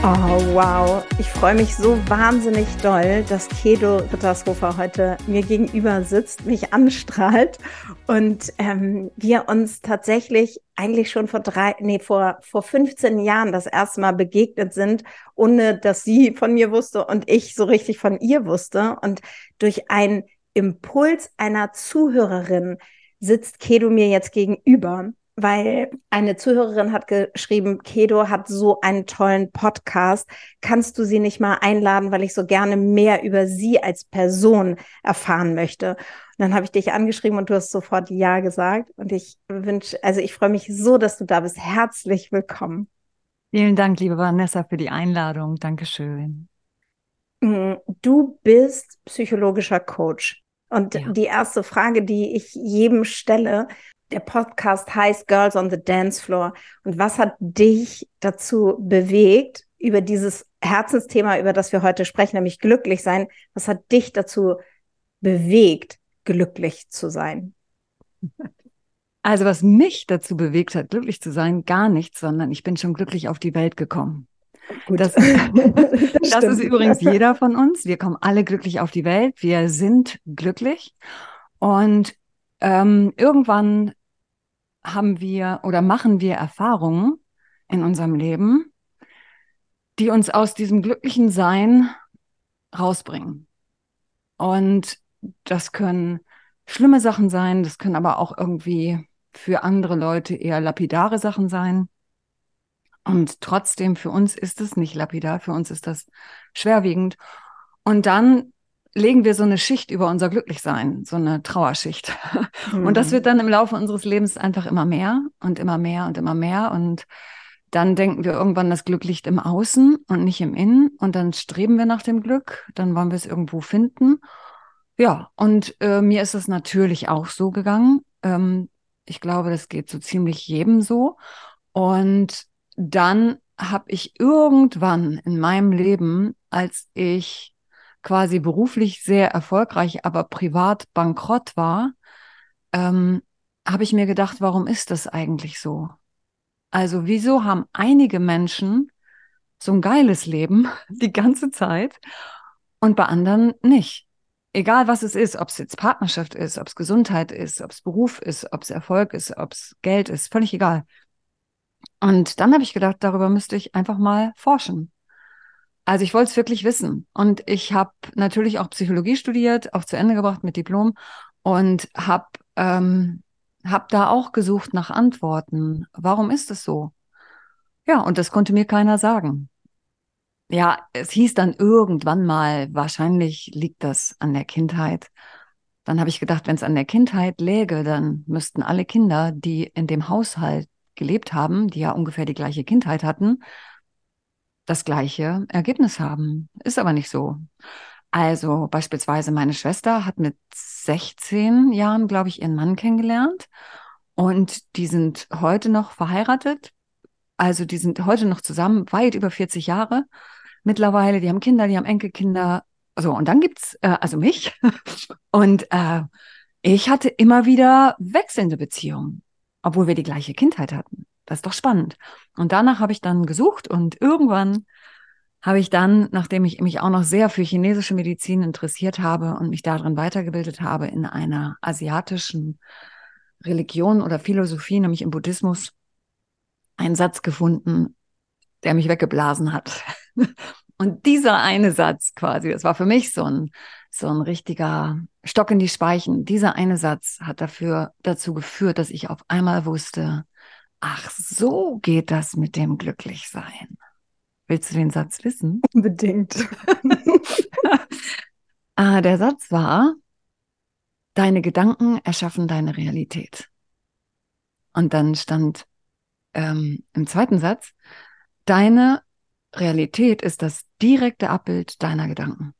Oh, wow. Ich freue mich so wahnsinnig doll, dass Kedo Rittershofer heute mir gegenüber sitzt, mich anstrahlt und ähm, wir uns tatsächlich eigentlich schon vor drei, nee, vor, vor 15 Jahren das erste Mal begegnet sind, ohne dass sie von mir wusste und ich so richtig von ihr wusste. Und durch einen Impuls einer Zuhörerin sitzt Kedo mir jetzt gegenüber weil eine Zuhörerin hat geschrieben, Kedo hat so einen tollen Podcast. Kannst du sie nicht mal einladen, weil ich so gerne mehr über sie als Person erfahren möchte? Und dann habe ich dich angeschrieben und du hast sofort Ja gesagt. Und ich wünsche, also ich freue mich so, dass du da bist. Herzlich willkommen. Vielen Dank, liebe Vanessa, für die Einladung. Dankeschön. Mm, du bist psychologischer Coach. Und ja. die erste Frage, die ich jedem stelle, der Podcast heißt Girls on the Dance Floor. Und was hat dich dazu bewegt, über dieses Herzensthema, über das wir heute sprechen, nämlich glücklich sein, was hat dich dazu bewegt, glücklich zu sein? Also was mich dazu bewegt hat, glücklich zu sein, gar nichts, sondern ich bin schon glücklich auf die Welt gekommen. Gut. Das, das, das ist übrigens jeder von uns. Wir kommen alle glücklich auf die Welt. Wir sind glücklich. Und ähm, irgendwann haben wir oder machen wir Erfahrungen in unserem Leben, die uns aus diesem glücklichen Sein rausbringen. Und das können schlimme Sachen sein, das können aber auch irgendwie für andere Leute eher lapidare Sachen sein. Und trotzdem, für uns ist es nicht lapidar, für uns ist das schwerwiegend. Und dann legen wir so eine Schicht über unser Glücklichsein, so eine Trauerschicht. Mhm. Und das mhm. wird dann im Laufe unseres Lebens einfach immer mehr und immer mehr und immer mehr. Und dann denken wir irgendwann, das Glück liegt im Außen und nicht im Innen. Und dann streben wir nach dem Glück. Dann wollen wir es irgendwo finden. Ja, und äh, mir ist es natürlich auch so gegangen. Ähm, ich glaube, das geht so ziemlich jedem so. Und dann habe ich irgendwann in meinem Leben, als ich quasi beruflich sehr erfolgreich, aber privat bankrott war, ähm, habe ich mir gedacht, warum ist das eigentlich so? Also wieso haben einige Menschen so ein geiles Leben die ganze Zeit und bei anderen nicht? Egal was es ist, ob es jetzt Partnerschaft ist, ob es Gesundheit ist, ob es Beruf ist, ob es Erfolg ist, ob es Geld ist, völlig egal. Und dann habe ich gedacht, darüber müsste ich einfach mal forschen. Also ich wollte es wirklich wissen. Und ich habe natürlich auch Psychologie studiert, auch zu Ende gebracht mit Diplom und habe ähm, hab da auch gesucht nach Antworten. Warum ist es so? Ja, und das konnte mir keiner sagen. Ja, es hieß dann irgendwann mal, wahrscheinlich liegt das an der Kindheit. Dann habe ich gedacht, wenn es an der Kindheit läge, dann müssten alle Kinder, die in dem Haushalt gelebt haben, die ja ungefähr die gleiche Kindheit hatten, das gleiche Ergebnis haben. Ist aber nicht so. Also beispielsweise meine Schwester hat mit 16 Jahren, glaube ich, ihren Mann kennengelernt und die sind heute noch verheiratet. Also die sind heute noch zusammen, weit über 40 Jahre mittlerweile. Die haben Kinder, die haben Enkelkinder. So, und dann gibt's äh, also mich. und äh, ich hatte immer wieder wechselnde Beziehungen, obwohl wir die gleiche Kindheit hatten. Das ist doch spannend. Und danach habe ich dann gesucht und irgendwann habe ich dann, nachdem ich mich auch noch sehr für chinesische Medizin interessiert habe und mich darin weitergebildet habe, in einer asiatischen Religion oder Philosophie, nämlich im Buddhismus, einen Satz gefunden, der mich weggeblasen hat. Und dieser eine Satz quasi, das war für mich so ein, so ein richtiger Stock in die Speichen. Dieser eine Satz hat dafür, dazu geführt, dass ich auf einmal wusste, ach, so geht das mit dem Glücklichsein. Willst du den Satz wissen? Unbedingt. ah, der Satz war, deine Gedanken erschaffen deine Realität. Und dann stand ähm, im zweiten Satz, deine Realität ist das direkte Abbild deiner Gedanken.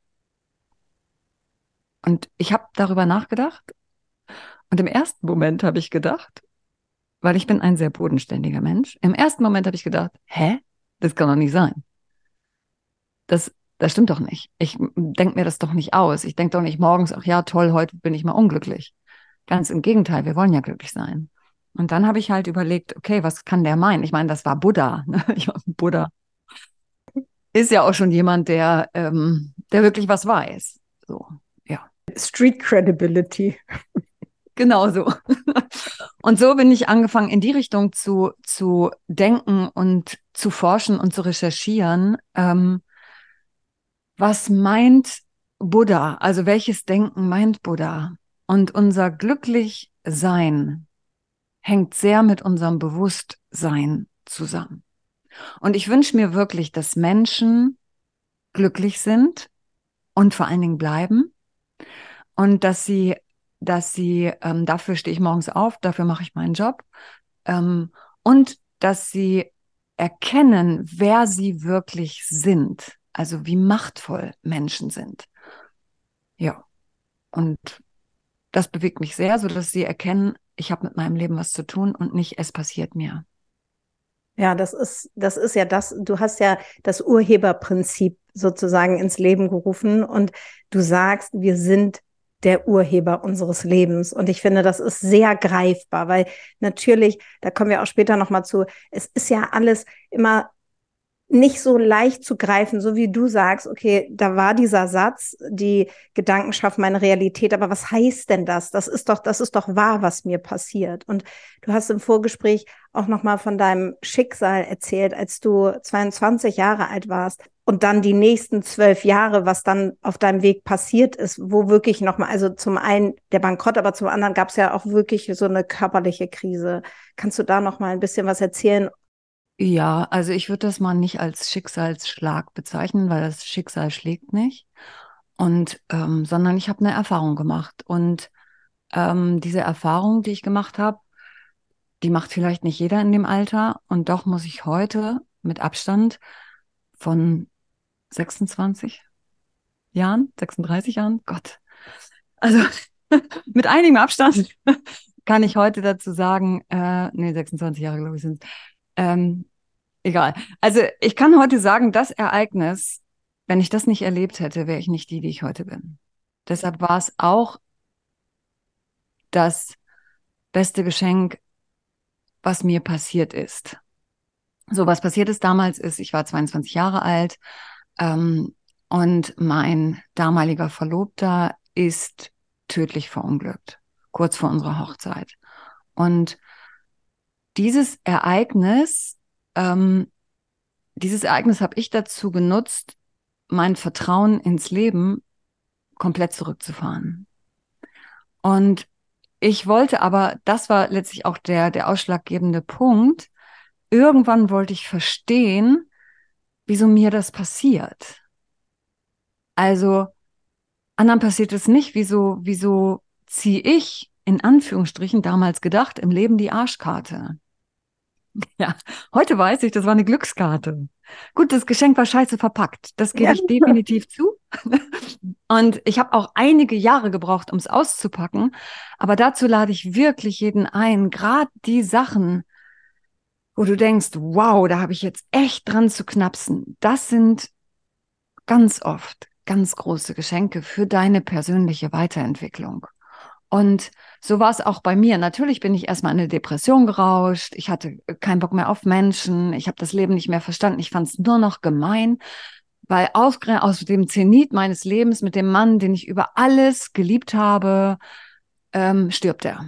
Und ich habe darüber nachgedacht. Und im ersten Moment habe ich gedacht, weil ich bin ein sehr bodenständiger Mensch, im ersten Moment habe ich gedacht, hä? Das kann doch nicht sein. Das, das stimmt doch nicht. Ich denke mir das doch nicht aus. Ich denke doch nicht morgens, ach ja, toll, heute bin ich mal unglücklich. Ganz im Gegenteil, wir wollen ja glücklich sein. Und dann habe ich halt überlegt, okay, was kann der meinen? Ich meine, das war Buddha. Ne? Ich war Buddha ist ja auch schon jemand, der, ähm, der wirklich was weiß. So, ja. Street Credibility. Genau so. Und so bin ich angefangen, in die Richtung zu, zu denken und zu forschen und zu recherchieren. Ähm, was meint Buddha? Also welches Denken meint Buddha? Und unser Glücklichsein hängt sehr mit unserem Bewusstsein zusammen. Und ich wünsche mir wirklich, dass Menschen glücklich sind und vor allen Dingen bleiben und dass sie, dass sie, ähm, dafür stehe ich morgens auf, dafür mache ich meinen Job ähm, und dass sie erkennen, wer sie wirklich sind, also wie machtvoll Menschen sind. Ja, und das bewegt mich sehr, so dass sie erkennen, ich habe mit meinem Leben was zu tun und nicht es passiert mir. Ja, das ist, das ist ja das, du hast ja das Urheberprinzip sozusagen ins Leben gerufen und du sagst, wir sind der Urheber unseres Lebens. Und ich finde, das ist sehr greifbar, weil natürlich, da kommen wir auch später nochmal zu, es ist ja alles immer nicht so leicht zu greifen, so wie du sagst, okay, da war dieser Satz, die Gedanken schaffen meine Realität, aber was heißt denn das? Das ist doch, das ist doch wahr, was mir passiert. Und du hast im Vorgespräch auch nochmal von deinem Schicksal erzählt, als du 22 Jahre alt warst und dann die nächsten zwölf Jahre, was dann auf deinem Weg passiert ist, wo wirklich nochmal, also zum einen der Bankrott, aber zum anderen gab es ja auch wirklich so eine körperliche Krise. Kannst du da nochmal ein bisschen was erzählen, ja, also ich würde das mal nicht als Schicksalsschlag bezeichnen, weil das Schicksal schlägt nicht. Und ähm, sondern ich habe eine Erfahrung gemacht. Und ähm, diese Erfahrung, die ich gemacht habe, die macht vielleicht nicht jeder in dem Alter. Und doch muss ich heute mit Abstand von 26 Jahren, 36 Jahren, Gott. Also mit einigem Abstand kann ich heute dazu sagen, äh, nee, 26 Jahre, glaube ich, sind ähm, egal. Also ich kann heute sagen, das Ereignis, wenn ich das nicht erlebt hätte, wäre ich nicht die, die ich heute bin. Deshalb war es auch das beste Geschenk, was mir passiert ist. So, was passiert ist damals ist, ich war 22 Jahre alt ähm, und mein damaliger Verlobter ist tödlich verunglückt, kurz vor unserer Hochzeit. Und dieses Ereignis ähm, dieses Ereignis habe ich dazu genutzt, mein Vertrauen ins Leben komplett zurückzufahren. Und ich wollte aber, das war letztlich auch der, der ausschlaggebende Punkt, irgendwann wollte ich verstehen, wieso mir das passiert. Also, anderen passiert es nicht, wieso, wieso ziehe ich in Anführungsstrichen damals gedacht im Leben die Arschkarte? Ja, heute weiß ich, das war eine Glückskarte. Gut, das Geschenk war scheiße verpackt. Das gebe ja. ich definitiv zu. Und ich habe auch einige Jahre gebraucht, um es auszupacken. Aber dazu lade ich wirklich jeden ein, gerade die Sachen, wo du denkst, wow, da habe ich jetzt echt dran zu knapsen. Das sind ganz oft ganz große Geschenke für deine persönliche Weiterentwicklung. Und so war es auch bei mir. Natürlich bin ich erstmal in eine Depression gerauscht. Ich hatte keinen Bock mehr auf Menschen. Ich habe das Leben nicht mehr verstanden. Ich fand es nur noch gemein, weil aus, aus dem Zenit meines Lebens mit dem Mann, den ich über alles geliebt habe, ähm, stirbt er.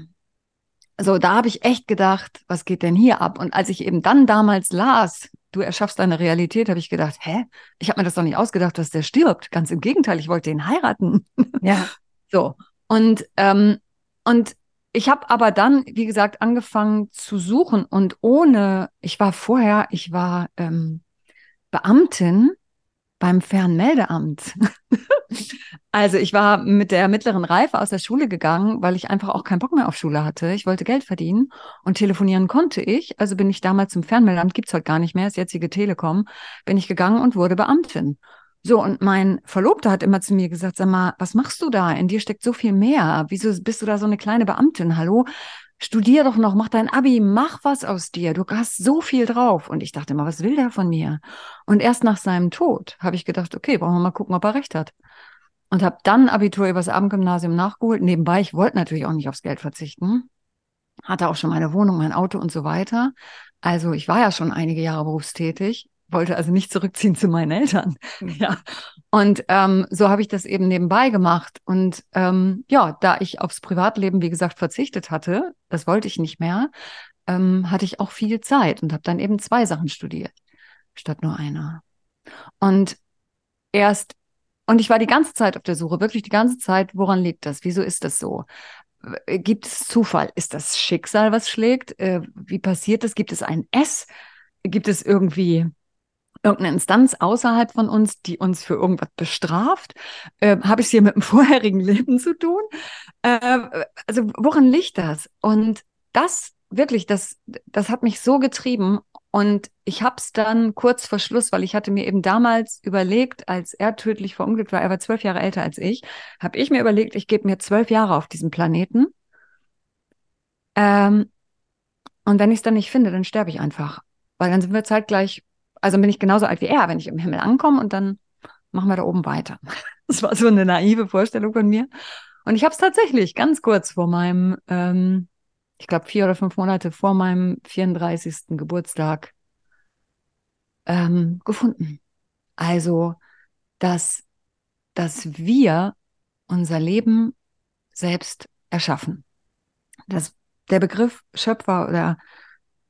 So, da habe ich echt gedacht, was geht denn hier ab? Und als ich eben dann damals las, du erschaffst deine Realität, habe ich gedacht, hä? Ich habe mir das doch nicht ausgedacht, dass der stirbt. Ganz im Gegenteil, ich wollte ihn heiraten. Ja. So. Und, ähm, und ich habe aber dann, wie gesagt, angefangen zu suchen und ohne, ich war vorher, ich war ähm, Beamtin beim Fernmeldeamt. also ich war mit der mittleren Reife aus der Schule gegangen, weil ich einfach auch keinen Bock mehr auf Schule hatte. Ich wollte Geld verdienen und telefonieren konnte ich. Also bin ich damals zum Fernmeldeamt, gibt's heute gar nicht mehr, ist jetzige Telekom, bin ich gegangen und wurde Beamtin. So, und mein Verlobter hat immer zu mir gesagt, sag mal, was machst du da? In dir steckt so viel mehr. Wieso bist du da so eine kleine Beamtin? Hallo? Studier doch noch, mach dein Abi, mach was aus dir. Du hast so viel drauf. Und ich dachte immer, was will der von mir? Und erst nach seinem Tod habe ich gedacht, okay, brauchen wir mal gucken, ob er recht hat. Und habe dann Abitur übers Abendgymnasium nachgeholt. Nebenbei, ich wollte natürlich auch nicht aufs Geld verzichten. Hatte auch schon meine Wohnung, mein Auto und so weiter. Also ich war ja schon einige Jahre berufstätig wollte also nicht zurückziehen zu meinen Eltern. Mhm. Ja. Und ähm, so habe ich das eben nebenbei gemacht. Und ähm, ja, da ich aufs Privatleben, wie gesagt, verzichtet hatte, das wollte ich nicht mehr, ähm, hatte ich auch viel Zeit und habe dann eben zwei Sachen studiert, statt nur einer. Und erst, und ich war die ganze Zeit auf der Suche, wirklich die ganze Zeit, woran liegt das? Wieso ist das so? Gibt es Zufall? Ist das Schicksal, was schlägt? Äh, wie passiert das? Gibt es ein S? Gibt es irgendwie irgendeine Instanz außerhalb von uns, die uns für irgendwas bestraft? Äh, Habe ich es hier mit dem vorherigen Leben zu tun? Äh, also woran liegt das? Und das wirklich, das, das hat mich so getrieben. Und ich habe es dann kurz vor Schluss, weil ich hatte mir eben damals überlegt, als er tödlich verunglückt war, er war zwölf Jahre älter als ich, habe ich mir überlegt, ich gebe mir zwölf Jahre auf diesem Planeten. Ähm, und wenn ich es dann nicht finde, dann sterbe ich einfach. Weil dann sind wir zeitgleich also bin ich genauso alt wie er, wenn ich im Himmel ankomme und dann machen wir da oben weiter. Das war so eine naive Vorstellung von mir. Und ich habe es tatsächlich ganz kurz vor meinem, ähm, ich glaube vier oder fünf Monate vor meinem 34. Geburtstag ähm, gefunden. Also, dass, dass wir unser Leben selbst erschaffen. Dass der Begriff Schöpfer oder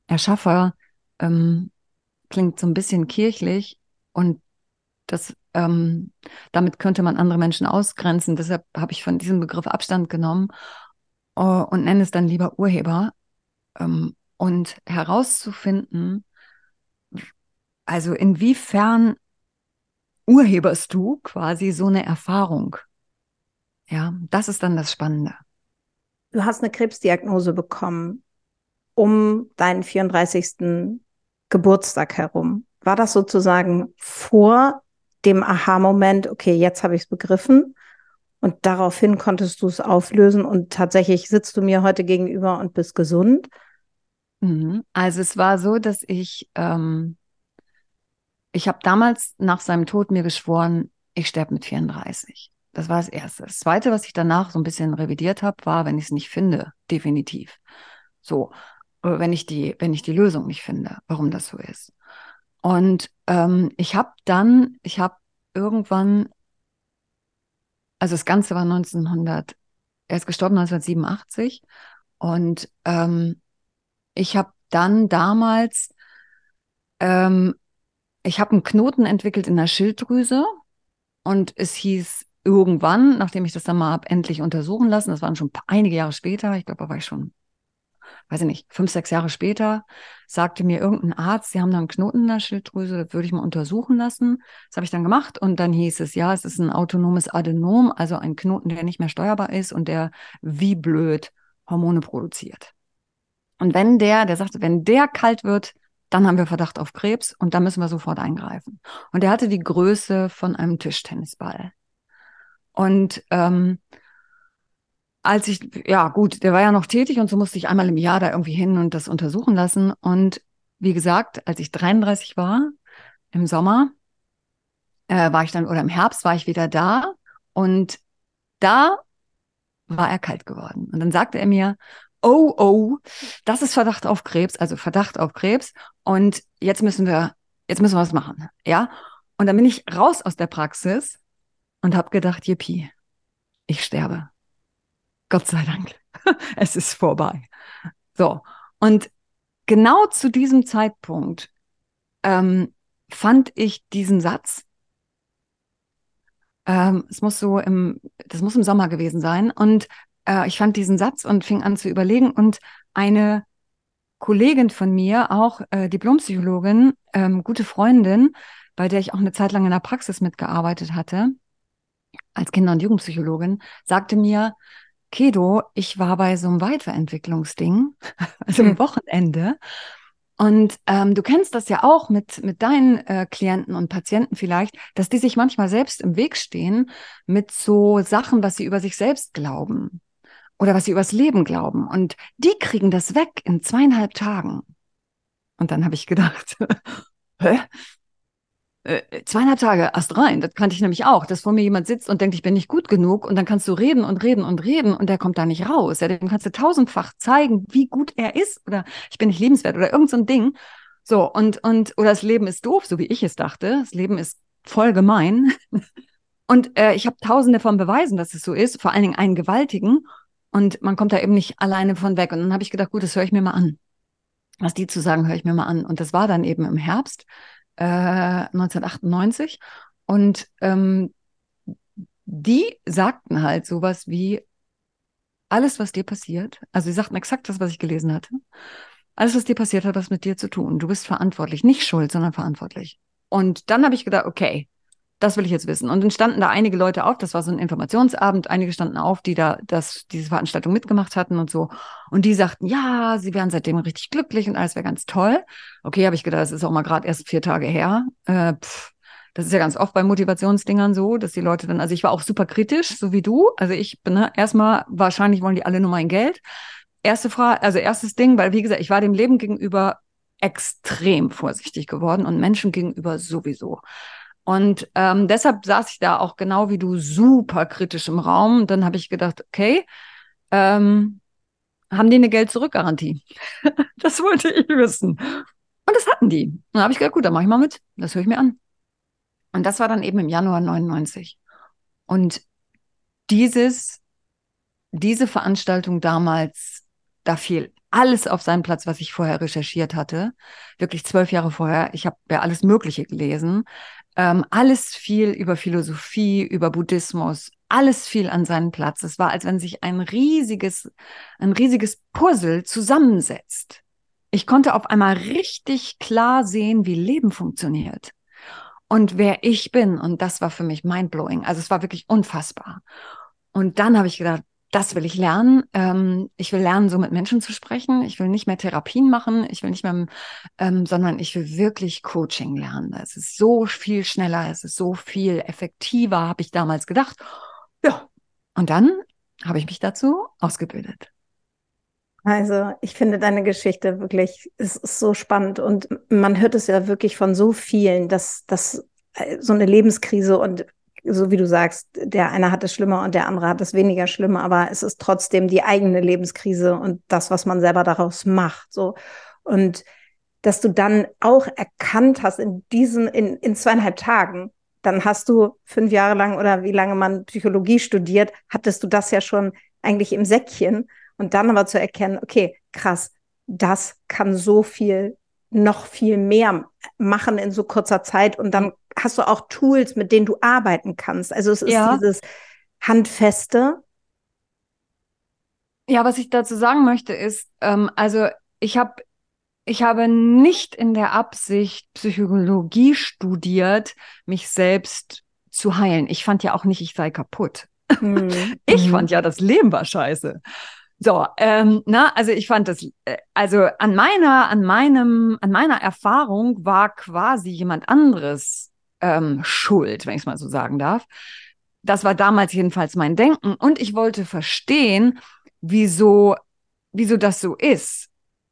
Erschaffer ähm, klingt so ein bisschen kirchlich und das, ähm, damit könnte man andere Menschen ausgrenzen. Deshalb habe ich von diesem Begriff Abstand genommen uh, und nenne es dann lieber Urheber. Ähm, und herauszufinden, also inwiefern urheberst du quasi so eine Erfahrung? Ja, das ist dann das Spannende. Du hast eine Krebsdiagnose bekommen um deinen 34. Geburtstag herum. War das sozusagen vor dem Aha-Moment, okay, jetzt habe ich es begriffen und daraufhin konntest du es auflösen und tatsächlich sitzt du mir heute gegenüber und bist gesund? Mhm. Also es war so, dass ich, ähm, ich habe damals nach seinem Tod mir geschworen, ich sterbe mit 34. Das war das Erste. Das Zweite, was ich danach so ein bisschen revidiert habe, war, wenn ich es nicht finde, definitiv. So wenn ich die, wenn ich die Lösung nicht finde, warum das so ist. Und ähm, ich habe dann, ich habe irgendwann, also das Ganze war 1900, er ist gestorben 1987 und ähm, ich habe dann damals, ähm, ich habe einen Knoten entwickelt in der Schilddrüse und es hieß irgendwann, nachdem ich das dann mal habe endlich untersuchen lassen, das waren schon einige Jahre später, ich glaube, da war ich schon weiß ich nicht, fünf, sechs Jahre später sagte mir irgendein Arzt, sie haben da einen Knoten in der Schilddrüse, das würde ich mal untersuchen lassen. Das habe ich dann gemacht und dann hieß es, ja, es ist ein autonomes Adenom, also ein Knoten, der nicht mehr steuerbar ist und der wie blöd Hormone produziert. Und wenn der, der sagte, wenn der kalt wird, dann haben wir Verdacht auf Krebs und dann müssen wir sofort eingreifen. Und er hatte die Größe von einem Tischtennisball. Und ähm, als ich, ja gut, der war ja noch tätig und so musste ich einmal im Jahr da irgendwie hin und das untersuchen lassen. Und wie gesagt, als ich 33 war, im Sommer, äh, war ich dann, oder im Herbst war ich wieder da und da war er kalt geworden. Und dann sagte er mir, oh, oh, das ist Verdacht auf Krebs, also Verdacht auf Krebs. Und jetzt müssen wir, jetzt müssen wir was machen. Ja. Und dann bin ich raus aus der Praxis und habe gedacht, yippie, ich sterbe. Gott sei Dank. es ist vorbei. So. Und genau zu diesem Zeitpunkt ähm, fand ich diesen Satz. Ähm, es muss so im, das muss im Sommer gewesen sein. Und äh, ich fand diesen Satz und fing an zu überlegen. Und eine Kollegin von mir, auch äh, Diplompsychologin, ähm, gute Freundin, bei der ich auch eine Zeit lang in der Praxis mitgearbeitet hatte, als Kinder- und Jugendpsychologin, sagte mir, Kedo, ich war bei so einem Weiterentwicklungsding, also am hm. Wochenende. Und ähm, du kennst das ja auch mit, mit deinen äh, Klienten und Patienten vielleicht, dass die sich manchmal selbst im Weg stehen mit so Sachen, was sie über sich selbst glauben oder was sie übers Leben glauben. Und die kriegen das weg in zweieinhalb Tagen. Und dann habe ich gedacht, hä? Äh, zweieinhalb Tage erst rein, das kannte ich nämlich auch, dass vor mir jemand sitzt und denkt, ich bin nicht gut genug und dann kannst du reden und reden und reden und der kommt da nicht raus. Ja, dem kannst du tausendfach zeigen, wie gut er ist oder ich bin nicht lebenswert oder irgend so ein Ding. So, und, und, oder das Leben ist doof, so wie ich es dachte. Das Leben ist voll gemein. Und äh, ich habe tausende von Beweisen, dass es so ist, vor allen Dingen einen gewaltigen. Und man kommt da eben nicht alleine von weg. Und dann habe ich gedacht, gut, das höre ich mir mal an. Was die zu sagen, höre ich mir mal an. Und das war dann eben im Herbst 1998. Äh, Und ähm, die sagten halt sowas wie, alles, was dir passiert, also sie sagten exakt das, was ich gelesen hatte, alles, was dir passiert hat, was mit dir zu tun. Du bist verantwortlich, nicht schuld, sondern verantwortlich. Und dann habe ich gedacht, okay, das will ich jetzt wissen. Und dann standen da einige Leute auf, das war so ein Informationsabend, einige standen auf, die da das, diese Veranstaltung mitgemacht hatten und so. Und die sagten, ja, sie wären seitdem richtig glücklich und alles wäre ganz toll. Okay, habe ich gedacht, das ist auch mal gerade erst vier Tage her. Äh, pff, das ist ja ganz oft bei Motivationsdingern so, dass die Leute dann, also ich war auch super kritisch, so wie du. Also ich bin ne, erstmal, wahrscheinlich wollen die alle nur mein Geld. Erste Frage, also erstes Ding, weil wie gesagt, ich war dem Leben gegenüber extrem vorsichtig geworden und Menschen gegenüber sowieso. Und ähm, deshalb saß ich da auch genau wie du super kritisch im Raum. Und dann habe ich gedacht, okay, ähm, haben die eine Geld-Zurück-Garantie? das wollte ich wissen. Und das hatten die. Und dann habe ich gedacht, gut, dann mache ich mal mit. Das höre ich mir an. Und das war dann eben im Januar 99. Und dieses, diese Veranstaltung damals, da fiel alles auf seinen Platz, was ich vorher recherchiert hatte. Wirklich zwölf Jahre vorher. Ich habe ja alles Mögliche gelesen. Ähm, alles viel über Philosophie, über Buddhismus, alles fiel an seinen Platz. Es war, als wenn sich ein riesiges, ein riesiges Puzzle zusammensetzt. Ich konnte auf einmal richtig klar sehen, wie Leben funktioniert und wer ich bin. Und das war für mich mindblowing. Also es war wirklich unfassbar. Und dann habe ich gedacht, das will ich lernen. Ähm, ich will lernen, so mit Menschen zu sprechen. Ich will nicht mehr Therapien machen. Ich will nicht mehr, ähm, sondern ich will wirklich Coaching lernen. Es ist so viel schneller, es ist so viel effektiver, habe ich damals gedacht. Ja. Und dann habe ich mich dazu ausgebildet. Also, ich finde deine Geschichte wirklich, es ist so spannend und man hört es ja wirklich von so vielen, dass, dass äh, so eine Lebenskrise und so wie du sagst, der eine hat es schlimmer und der andere hat es weniger schlimmer, aber es ist trotzdem die eigene Lebenskrise und das, was man selber daraus macht. So. Und dass du dann auch erkannt hast in diesen, in, in zweieinhalb Tagen, dann hast du fünf Jahre lang oder wie lange man Psychologie studiert, hattest du das ja schon eigentlich im Säckchen. Und dann aber zu erkennen, okay, krass, das kann so viel, noch viel mehr machen in so kurzer Zeit und dann hast du auch Tools, mit denen du arbeiten kannst. Also es ist ja. dieses Handfeste. Ja, was ich dazu sagen möchte ist, ähm, also ich habe ich habe nicht in der Absicht Psychologie studiert, mich selbst zu heilen. Ich fand ja auch nicht, ich sei kaputt. Mhm. Ich fand mhm. ja, das Leben war scheiße. So, ähm, na, also ich fand das, äh, also an meiner, an meinem, an meiner Erfahrung war quasi jemand anderes ähm, schuld, wenn ich es mal so sagen darf. Das war damals jedenfalls mein Denken. Und ich wollte verstehen, wieso, wieso das so ist.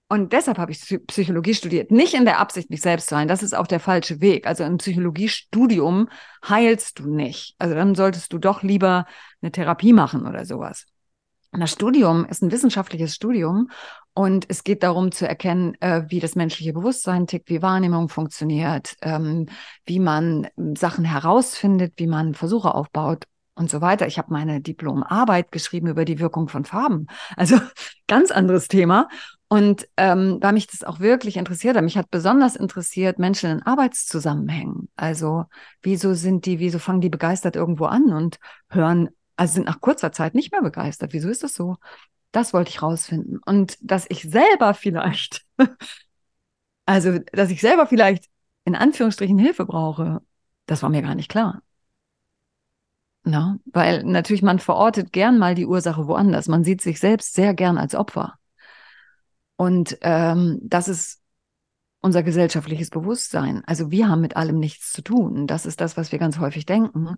Und deshalb habe ich Psychologie studiert. Nicht in der Absicht, mich selbst zu heilen. Das ist auch der falsche Weg. Also im Psychologiestudium heilst du nicht. Also dann solltest du doch lieber eine Therapie machen oder sowas. Das Studium ist ein wissenschaftliches Studium und es geht darum zu erkennen, äh, wie das menschliche Bewusstsein tickt, wie Wahrnehmung funktioniert, ähm, wie man ähm, Sachen herausfindet, wie man Versuche aufbaut und so weiter. Ich habe meine Diplomarbeit geschrieben über die Wirkung von Farben. Also ganz anderes Thema. Und ähm, weil mich das auch wirklich interessiert hat, mich hat besonders interessiert Menschen in Arbeitszusammenhängen. Also wieso sind die, wieso fangen die begeistert irgendwo an und hören, also sind nach kurzer Zeit nicht mehr begeistert. Wieso ist das so? Das wollte ich rausfinden. Und dass ich selber vielleicht, also dass ich selber vielleicht in Anführungsstrichen Hilfe brauche, das war mir gar nicht klar. Na, weil natürlich man verortet gern mal die Ursache woanders. Man sieht sich selbst sehr gern als Opfer. Und ähm, das ist unser gesellschaftliches Bewusstsein. Also wir haben mit allem nichts zu tun. Das ist das, was wir ganz häufig denken.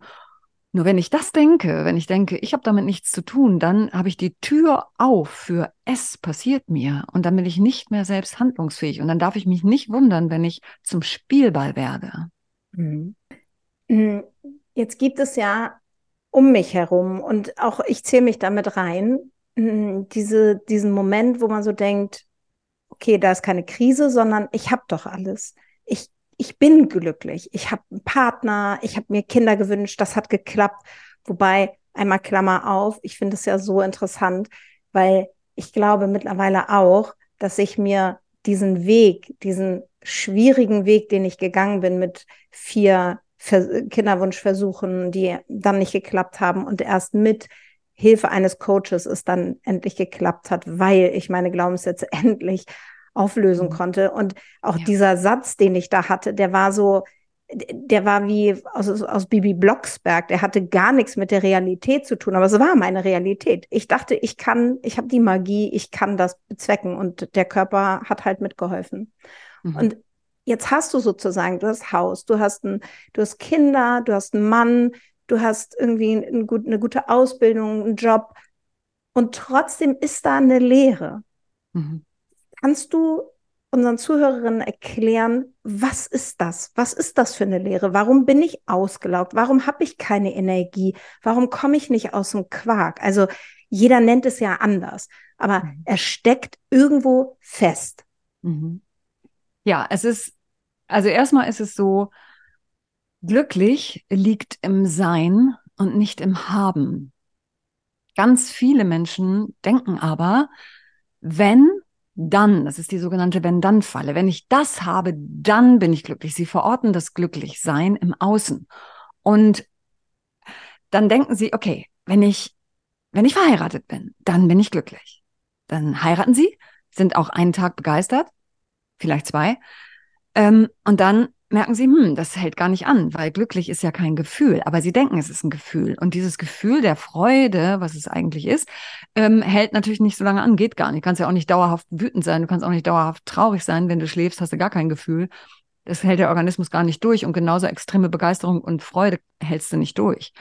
Nur wenn ich das denke, wenn ich denke, ich habe damit nichts zu tun, dann habe ich die Tür auf für es passiert mir und dann bin ich nicht mehr selbst handlungsfähig und dann darf ich mich nicht wundern, wenn ich zum Spielball werde. Mhm. Mhm. Jetzt gibt es ja um mich herum und auch ich zähle mich damit rein, mhm, diese, diesen Moment, wo man so denkt, okay, da ist keine Krise, sondern ich habe doch alles. Ich, ich bin glücklich. Ich habe einen Partner, ich habe mir Kinder gewünscht, das hat geklappt. Wobei, einmal Klammer auf, ich finde es ja so interessant, weil ich glaube mittlerweile auch, dass ich mir diesen Weg, diesen schwierigen Weg, den ich gegangen bin mit vier Ver Kinderwunschversuchen, die dann nicht geklappt haben und erst mit Hilfe eines Coaches es dann endlich geklappt hat, weil ich meine Glaubenssätze endlich auflösen mhm. konnte. Und auch ja. dieser Satz, den ich da hatte, der war so, der war wie aus, aus Bibi Blocksberg, der hatte gar nichts mit der Realität zu tun, aber es war meine Realität. Ich dachte, ich kann, ich habe die Magie, ich kann das bezwecken und der Körper hat halt mitgeholfen. Mhm. Und jetzt hast du sozusagen, du hast Haus, du hast ein, du hast Kinder, du hast einen Mann, du hast irgendwie ein, ein, eine gute Ausbildung, einen Job und trotzdem ist da eine Leere. Mhm. Kannst du unseren Zuhörerinnen erklären, was ist das? Was ist das für eine Lehre? Warum bin ich ausgelaugt? Warum habe ich keine Energie? Warum komme ich nicht aus dem Quark? Also jeder nennt es ja anders, aber mhm. er steckt irgendwo fest. Mhm. Ja, es ist, also erstmal ist es so, glücklich liegt im Sein und nicht im Haben. Ganz viele Menschen denken aber, wenn dann, das ist die sogenannte Wenn-Dann-Falle. Wenn ich das habe, dann bin ich glücklich. Sie verorten das Glücklichsein im Außen. Und dann denken sie, okay, wenn ich, wenn ich verheiratet bin, dann bin ich glücklich. Dann heiraten sie, sind auch einen Tag begeistert, vielleicht zwei. Ähm, und dann merken sie, hm, das hält gar nicht an, weil glücklich ist ja kein Gefühl, aber sie denken, es ist ein Gefühl. Und dieses Gefühl der Freude, was es eigentlich ist, ähm, hält natürlich nicht so lange an, geht gar nicht. Du kannst ja auch nicht dauerhaft wütend sein, du kannst auch nicht dauerhaft traurig sein. Wenn du schläfst, hast du gar kein Gefühl. Das hält der Organismus gar nicht durch und genauso extreme Begeisterung und Freude hältst du nicht durch.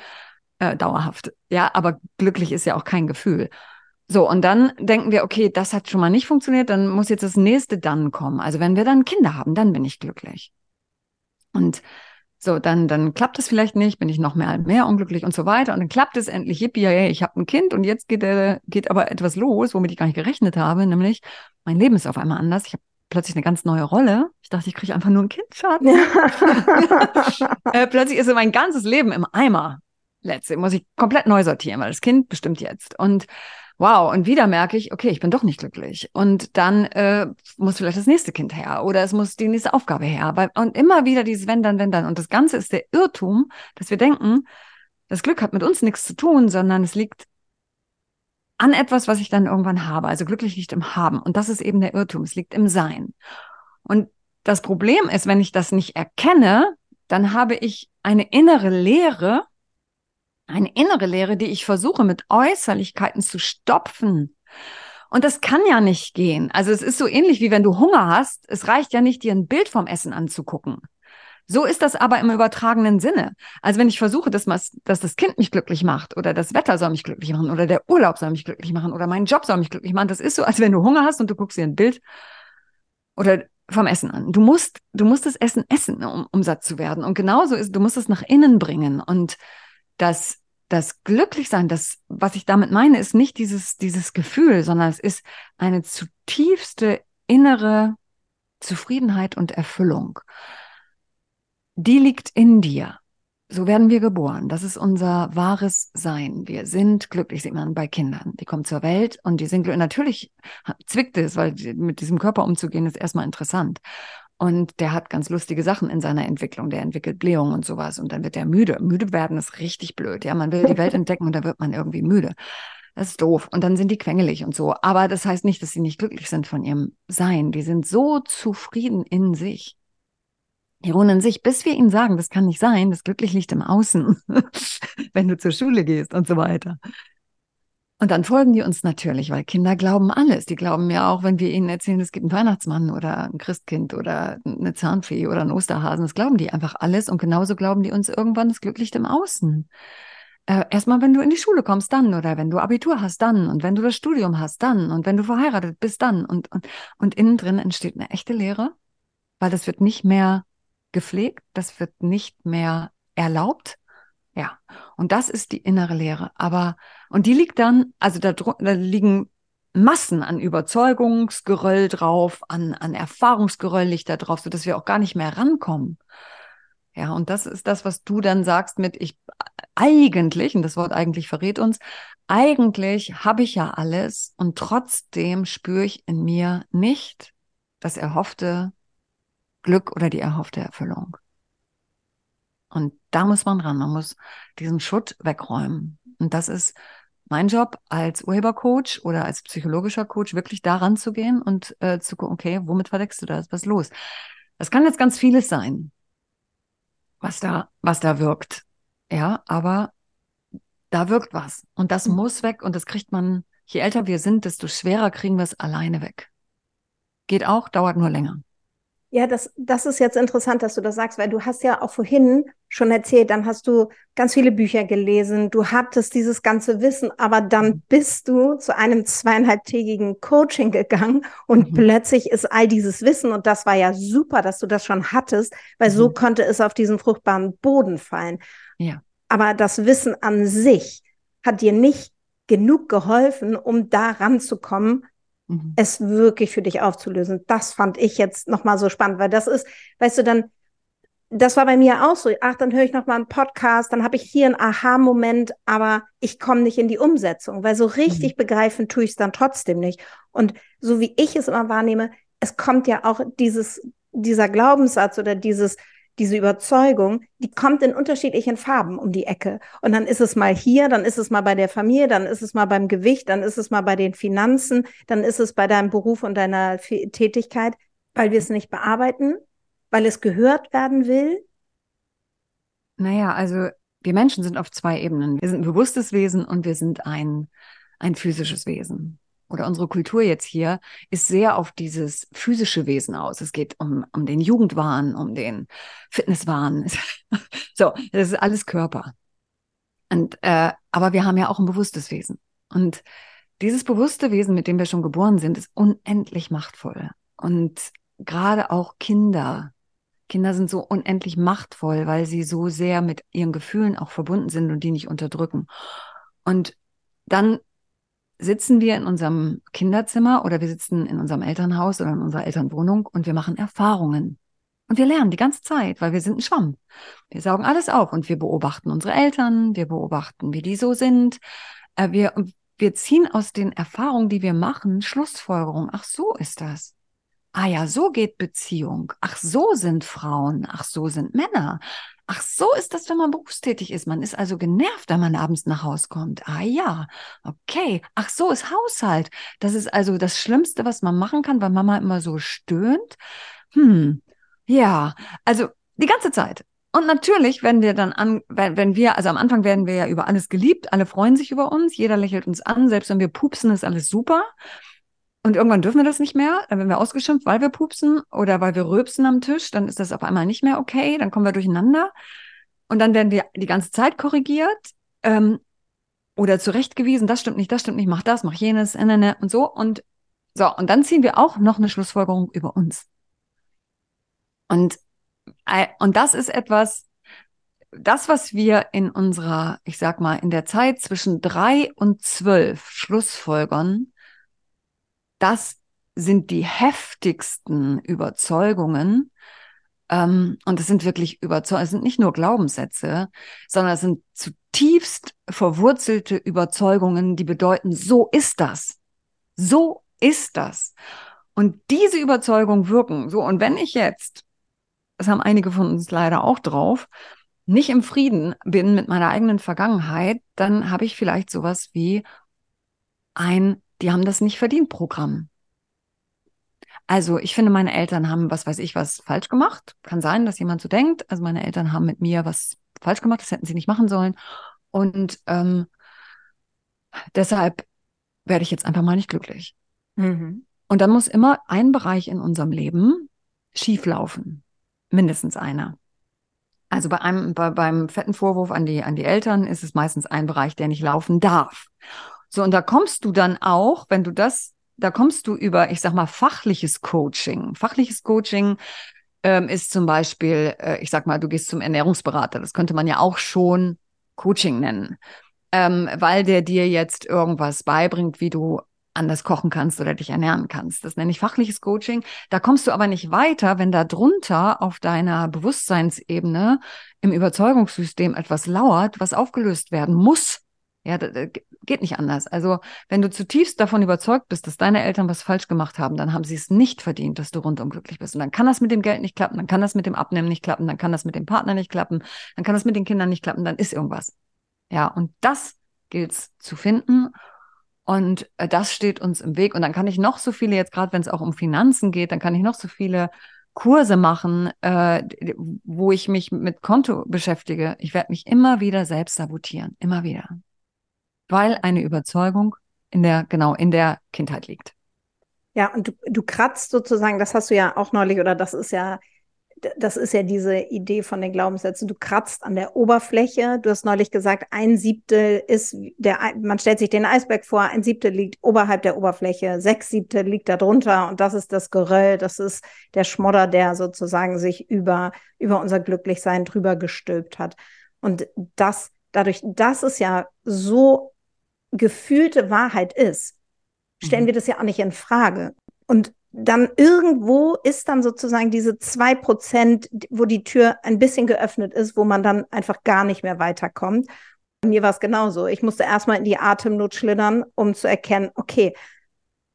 Äh, dauerhaft. Ja, aber glücklich ist ja auch kein Gefühl. So, und dann denken wir, okay, das hat schon mal nicht funktioniert, dann muss jetzt das nächste dann kommen. Also wenn wir dann Kinder haben, dann bin ich glücklich. Und so, dann, dann klappt es vielleicht nicht, bin ich noch mehr, mehr unglücklich und so weiter. Und dann klappt es endlich, yippie, ja, ich habe ein Kind und jetzt geht, äh, geht aber etwas los, womit ich gar nicht gerechnet habe, nämlich mein Leben ist auf einmal anders. Ich habe plötzlich eine ganz neue Rolle. Ich dachte, ich kriege einfach nur ein Kind, Schatz. äh, plötzlich ist so mein ganzes Leben im Eimer. Letzte muss ich komplett neu sortieren, weil das Kind bestimmt jetzt. Und wow, und wieder merke ich, okay, ich bin doch nicht glücklich. Und dann äh, muss vielleicht das nächste Kind her oder es muss die nächste Aufgabe her. Und immer wieder dieses Wenn dann, wenn dann. Und das Ganze ist der Irrtum, dass wir denken, das Glück hat mit uns nichts zu tun, sondern es liegt an etwas, was ich dann irgendwann habe. Also glücklich liegt im Haben. Und das ist eben der Irrtum. Es liegt im Sein. Und das Problem ist, wenn ich das nicht erkenne, dann habe ich eine innere Leere, eine innere Leere, die ich versuche mit Äußerlichkeiten zu stopfen. Und das kann ja nicht gehen. Also es ist so ähnlich wie wenn du Hunger hast. Es reicht ja nicht, dir ein Bild vom Essen anzugucken. So ist das aber im übertragenen Sinne. Also wenn ich versuche, dass, dass das Kind mich glücklich macht oder das Wetter soll mich glücklich machen oder der Urlaub soll mich glücklich machen oder mein Job soll mich glücklich machen, das ist so, als wenn du Hunger hast und du guckst dir ein Bild oder vom Essen an. Du musst, du musst das Essen essen, um, um satt zu werden. Und genauso ist, du musst es nach innen bringen. Und das das Glücklichsein, das, was ich damit meine, ist nicht dieses, dieses Gefühl, sondern es ist eine zutiefste innere Zufriedenheit und Erfüllung. Die liegt in dir. so werden wir geboren. Das ist unser wahres Sein. Wir sind glücklich, sieht man bei Kindern. Die kommen zur Welt und die sind glücklich. Natürlich zwickt es, weil mit diesem Körper umzugehen ist erstmal interessant. Und der hat ganz lustige Sachen in seiner Entwicklung. Der entwickelt Blähungen und sowas. Und dann wird er müde. Müde werden ist richtig blöd. Ja, man will die Welt entdecken und da wird man irgendwie müde. Das ist doof. Und dann sind die quengelig und so. Aber das heißt nicht, dass sie nicht glücklich sind von ihrem Sein. Die sind so zufrieden in sich. Die ruhen in sich, bis wir ihnen sagen, das kann nicht sein, das glücklich liegt im Außen, wenn du zur Schule gehst und so weiter. Und dann folgen die uns natürlich, weil Kinder glauben alles. Die glauben ja auch, wenn wir ihnen erzählen, es gibt einen Weihnachtsmann oder ein Christkind oder eine Zahnfee oder einen Osterhasen. Das glauben die einfach alles. Und genauso glauben die uns irgendwann, das glücklich im Außen. Äh, Erstmal, wenn du in die Schule kommst, dann. Oder wenn du Abitur hast, dann. Und wenn du das Studium hast, dann. Und wenn du verheiratet bist, dann. Und, und, und innen drin entsteht eine echte Lehre, weil das wird nicht mehr gepflegt, das wird nicht mehr erlaubt. Ja, und das ist die innere Lehre. Aber, und die liegt dann, also da, da liegen Massen an Überzeugungsgeröll drauf, an, an Erfahrungsgeröll liegt da drauf, sodass wir auch gar nicht mehr rankommen. Ja, und das ist das, was du dann sagst mit ich eigentlich, und das Wort eigentlich verrät uns, eigentlich habe ich ja alles und trotzdem spüre ich in mir nicht das erhoffte Glück oder die erhoffte Erfüllung. Und da muss man ran. Man muss diesen Schutt wegräumen. Und das ist mein Job als Urhebercoach oder als psychologischer Coach, wirklich daran zu gehen und äh, zu gucken, okay, womit verdeckst du das? Was ist los? Das kann jetzt ganz vieles sein, was da, was da wirkt. Ja, aber da wirkt was. Und das mhm. muss weg. Und das kriegt man, je älter wir sind, desto schwerer kriegen wir es alleine weg. Geht auch, dauert nur länger. Ja, das, das ist jetzt interessant, dass du das sagst, weil du hast ja auch vorhin schon erzählt, dann hast du ganz viele Bücher gelesen, du hattest dieses ganze Wissen, aber dann mhm. bist du zu einem zweieinhalbtägigen Coaching gegangen und mhm. plötzlich ist all dieses Wissen und das war ja super, dass du das schon hattest, weil mhm. so konnte es auf diesen fruchtbaren Boden fallen. Ja. Aber das Wissen an sich hat dir nicht genug geholfen, um da ranzukommen, mhm. es wirklich für dich aufzulösen. Das fand ich jetzt nochmal so spannend, weil das ist, weißt du, dann, das war bei mir auch so, ach, dann höre ich nochmal einen Podcast, dann habe ich hier einen Aha-Moment, aber ich komme nicht in die Umsetzung, weil so richtig mhm. begreifen tue ich es dann trotzdem nicht. Und so wie ich es immer wahrnehme, es kommt ja auch dieses, dieser Glaubenssatz oder dieses, diese Überzeugung, die kommt in unterschiedlichen Farben um die Ecke. Und dann ist es mal hier, dann ist es mal bei der Familie, dann ist es mal beim Gewicht, dann ist es mal bei den Finanzen, dann ist es bei deinem Beruf und deiner Tätigkeit, weil wir es nicht bearbeiten, weil es gehört werden will. Naja, also wir Menschen sind auf zwei Ebenen. Wir sind ein bewusstes Wesen und wir sind ein, ein physisches Wesen oder unsere Kultur jetzt hier ist sehr auf dieses physische Wesen aus. Es geht um, um den Jugendwahn, um den Fitnesswahn. so, das ist alles Körper. Und, äh, aber wir haben ja auch ein bewusstes Wesen. Und dieses bewusste Wesen, mit dem wir schon geboren sind, ist unendlich machtvoll. Und gerade auch Kinder. Kinder sind so unendlich machtvoll, weil sie so sehr mit ihren Gefühlen auch verbunden sind und die nicht unterdrücken. Und dann sitzen wir in unserem Kinderzimmer oder wir sitzen in unserem Elternhaus oder in unserer Elternwohnung und wir machen Erfahrungen. Und wir lernen die ganze Zeit, weil wir sind ein Schwamm. Wir saugen alles auf und wir beobachten unsere Eltern, wir beobachten, wie die so sind. Äh, wir, wir ziehen aus den Erfahrungen, die wir machen, Schlussfolgerungen. Ach, so ist das. Ah ja, so geht Beziehung. Ach, so sind Frauen. Ach, so sind Männer. Ach, so ist das, wenn man berufstätig ist. Man ist also genervt, wenn man abends nach Hause kommt. Ah ja, okay. Ach, so ist Haushalt. Das ist also das Schlimmste, was man machen kann, weil Mama immer so stöhnt. Hm, ja, also die ganze Zeit. Und natürlich, wenn wir dann an, wenn, wenn wir, also am Anfang werden wir ja über alles geliebt, alle freuen sich über uns, jeder lächelt uns an, selbst wenn wir pupsen, ist alles super. Und irgendwann dürfen wir das nicht mehr. Dann werden wir ausgeschimpft, weil wir pupsen oder weil wir rülpsen am Tisch. Dann ist das auf einmal nicht mehr okay. Dann kommen wir durcheinander. Und dann werden wir die ganze Zeit korrigiert ähm, oder zurechtgewiesen. Das stimmt nicht, das stimmt nicht, mach das, mach jenes, äh, ne, und so. Und so, und dann ziehen wir auch noch eine Schlussfolgerung über uns. Und, äh, und das ist etwas, das, was wir in unserer, ich sag mal, in der Zeit zwischen drei und zwölf Schlussfolgern, das sind die heftigsten Überzeugungen, Ähm, und es sind wirklich Überzeugungen, es sind nicht nur Glaubenssätze, sondern es sind zutiefst verwurzelte Überzeugungen, die bedeuten, so ist das. So ist das. Und diese Überzeugungen wirken. So, und wenn ich jetzt, das haben einige von uns leider auch drauf, nicht im Frieden bin mit meiner eigenen Vergangenheit, dann habe ich vielleicht sowas wie ein, die haben das nicht verdient Programm. Also ich finde, meine Eltern haben, was weiß ich, was falsch gemacht. Kann sein, dass jemand so denkt. Also meine Eltern haben mit mir was falsch gemacht, das hätten sie nicht machen sollen. Und ähm, deshalb werde ich jetzt einfach mal nicht glücklich. Mhm. Und dann muss immer ein Bereich in unserem Leben schief laufen. Mindestens einer. Also bei einem, bei, beim fetten Vorwurf an die, an die Eltern ist es meistens ein Bereich, der nicht laufen darf. So, und da kommst du dann auch, wenn du das da kommst du über, ich sag mal, fachliches Coaching. Fachliches Coaching ähm, ist zum Beispiel, äh, ich sag mal, du gehst zum Ernährungsberater. Das könnte man ja auch schon Coaching nennen, ähm, weil der dir jetzt irgendwas beibringt, wie du anders kochen kannst oder dich ernähren kannst. Das nenne ich fachliches Coaching. Da kommst du aber nicht weiter, wenn da drunter auf deiner Bewusstseinsebene im Überzeugungssystem etwas lauert, was aufgelöst werden muss. Ja, geht nicht anders. Also, wenn du zutiefst davon überzeugt bist, dass deine Eltern was falsch gemacht haben, dann haben sie es nicht verdient, dass du rundum glücklich bist. Und dann kann das mit dem Geld nicht klappen, dann kann das mit dem Abnehmen nicht klappen, dann kann das mit dem Partner nicht klappen, dann kann das mit den Kindern nicht klappen, dann ist irgendwas. Ja, und das gilt es zu finden. Und äh, das steht uns im Weg. Und dann kann ich noch so viele, jetzt gerade wenn es auch um Finanzen geht, dann kann ich noch so viele Kurse machen, äh, wo ich mich mit Konto beschäftige. Ich werde mich immer wieder selbst sabotieren. Immer wieder weil eine Überzeugung in der, genau, in der Kindheit liegt. Ja, und du, du kratzt sozusagen, das hast du ja auch neulich, oder das ist ja, das ist ja diese Idee von den Glaubenssätzen. Du kratzt an der Oberfläche. Du hast neulich gesagt, ein Siebtel ist der, man stellt sich den Eisberg vor, ein Siebtel liegt oberhalb der Oberfläche, sechs Siebtel liegt da drunter und das ist das Geröll, das ist der Schmodder, der sozusagen sich über, über unser Glücklichsein drüber gestülpt hat. Und das, dadurch, dass es ja so gefühlte Wahrheit ist, stellen mhm. wir das ja auch nicht in Frage. Und dann irgendwo ist dann sozusagen diese zwei Prozent, wo die Tür ein bisschen geöffnet ist, wo man dann einfach gar nicht mehr weiterkommt. Bei mir war es genauso. Ich musste erstmal in die Atemnot schlittern, um zu erkennen, okay,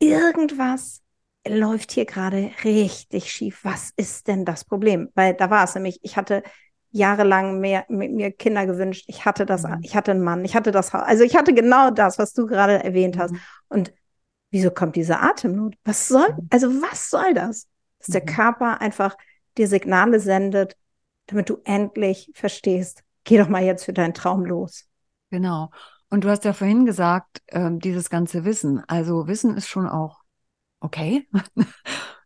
irgendwas läuft hier gerade richtig schief. Was ist denn das Problem? Weil da war es nämlich, ich hatte jahrelang mehr, mit mir Kinder gewünscht. Ich hatte das, mhm. ich hatte einen Mann, ich hatte das Haus. Also ich hatte genau das, was du gerade erwähnt hast. Mhm. Und wieso kommt diese Atemnot? Was soll, mhm. also was soll das? Dass der. Körper einfach dir Signale sendet, damit du endlich verstehst, geh doch mal jetzt für deinen Traum los. Genau. Und du hast ja vorhin gesagt, äh, dieses ganze Wissen. Also Wissen ist schon auch okay.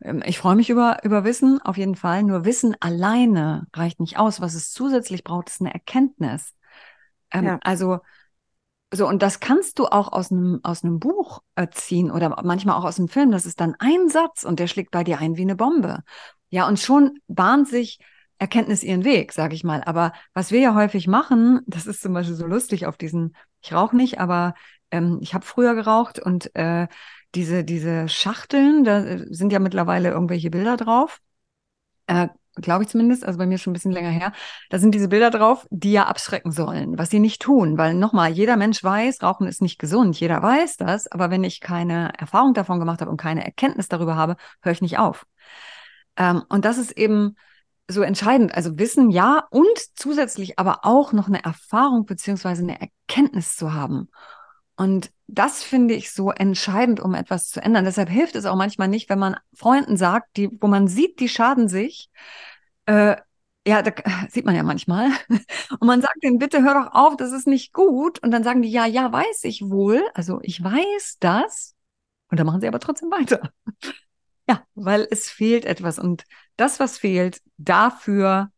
Ähm, ich freue mich über, über Wissen, auf jeden Fall. Nur Wissen alleine reicht nicht aus. Was es zusätzlich braucht, ist eine Erkenntnis. Ähm, ja. Also, so, und das kannst du auch aus einem, aus einem Buch ziehen oder manchmal auch aus einem Film. Das ist dann ein Satz und der schlägt bei dir ein wie eine Bombe. Ja, und schon bahnt sich Erkenntnis ihren Weg, sage ich mal. Aber was wir ja häufig machen, das ist zum Beispiel so lustig auf diesen, ich rauche nicht, aber ähm, ich habe früher geraucht und äh, diese, diese Schachteln, da äh, sind ja mittlerweile irgendwelche Bilder drauf. Äh, Glaube ich zumindest, also bei mir schon ein bisschen länger her. Da sind diese Bilder drauf, die ja abschrecken sollen, was sie nicht tun. Weil nochmal, jeder Mensch weiß, Rauchen ist nicht gesund. Jeder weiß das. Aber wenn ich keine Erfahrung davon gemacht habe und keine Erkenntnis darüber habe, höre ich nicht auf. Ähm, und das ist eben so entscheidend. Also Wissen ja und zusätzlich aber auch noch eine Erfahrung beziehungsweise eine Erkenntnis zu haben. Und das finde ich so entscheidend, um etwas zu ändern. Deshalb hilft es auch manchmal nicht, wenn man Freunden sagt, die, wo man sieht, die schaden sich. Äh, ja, da sieht man ja manchmal. Und man sagt denen, bitte hör doch auf, das ist nicht gut. Und dann sagen die, ja, ja, weiß ich wohl. Also ich weiß das. Und dann machen sie aber trotzdem weiter. Ja, weil es fehlt etwas. Und das, was fehlt, dafür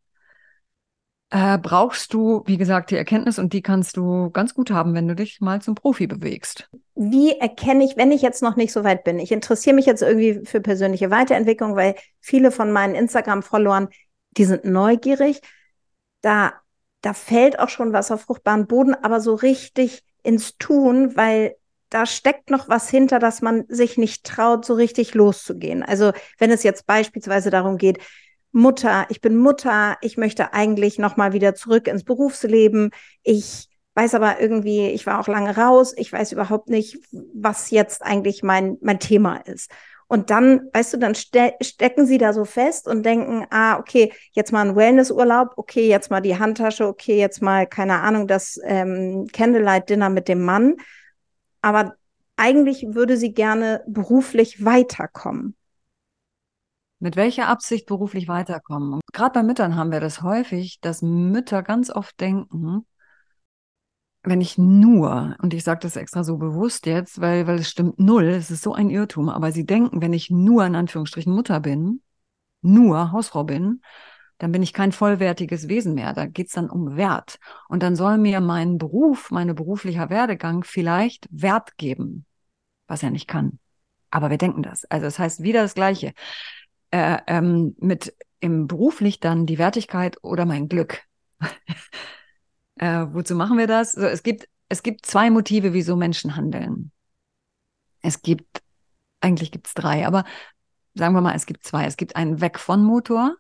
äh, brauchst du, wie gesagt, die Erkenntnis und die kannst du ganz gut haben, wenn du dich mal zum Profi bewegst. Wie erkenne ich, wenn ich jetzt noch nicht so weit bin? Ich interessiere mich jetzt irgendwie für persönliche Weiterentwicklung, weil viele von meinen Instagram-Followern, die sind neugierig. Da, da fällt auch schon was auf fruchtbaren Boden, aber so richtig ins Tun, weil da steckt noch was hinter, dass man sich nicht traut, so richtig loszugehen. Also wenn es jetzt beispielsweise darum geht, Mutter, ich bin Mutter, ich möchte eigentlich nochmal wieder zurück ins Berufsleben. Ich weiß aber irgendwie, ich war auch lange raus, ich weiß überhaupt nicht, was jetzt eigentlich mein, mein Thema ist. Und dann, weißt du, dann ste stecken sie da so fest und denken, ah, okay, jetzt mal ein Wellnessurlaub, okay, jetzt mal die Handtasche, okay, jetzt mal, keine Ahnung, das ähm, Candlelight-Dinner mit dem Mann. Aber eigentlich würde sie gerne beruflich weiterkommen. Mit welcher Absicht beruflich weiterkommen? Und gerade bei Müttern haben wir das häufig, dass Mütter ganz oft denken, wenn ich nur, und ich sage das extra so bewusst jetzt, weil, weil es stimmt null, es ist so ein Irrtum, aber sie denken, wenn ich nur in Anführungsstrichen Mutter bin, nur Hausfrau bin, dann bin ich kein vollwertiges Wesen mehr. Da geht's dann um Wert. Und dann soll mir mein Beruf, meine beruflicher Werdegang vielleicht Wert geben, was er nicht kann. Aber wir denken das. Also das heißt wieder das Gleiche. Äh, ähm, mit im beruflich dann die Wertigkeit oder mein Glück. Äh, wozu machen wir das? So, es gibt, es gibt zwei Motive, wieso Menschen handeln. Es gibt, eigentlich gibt es drei, aber sagen wir mal, es gibt zwei. Es gibt einen Weg von Motor,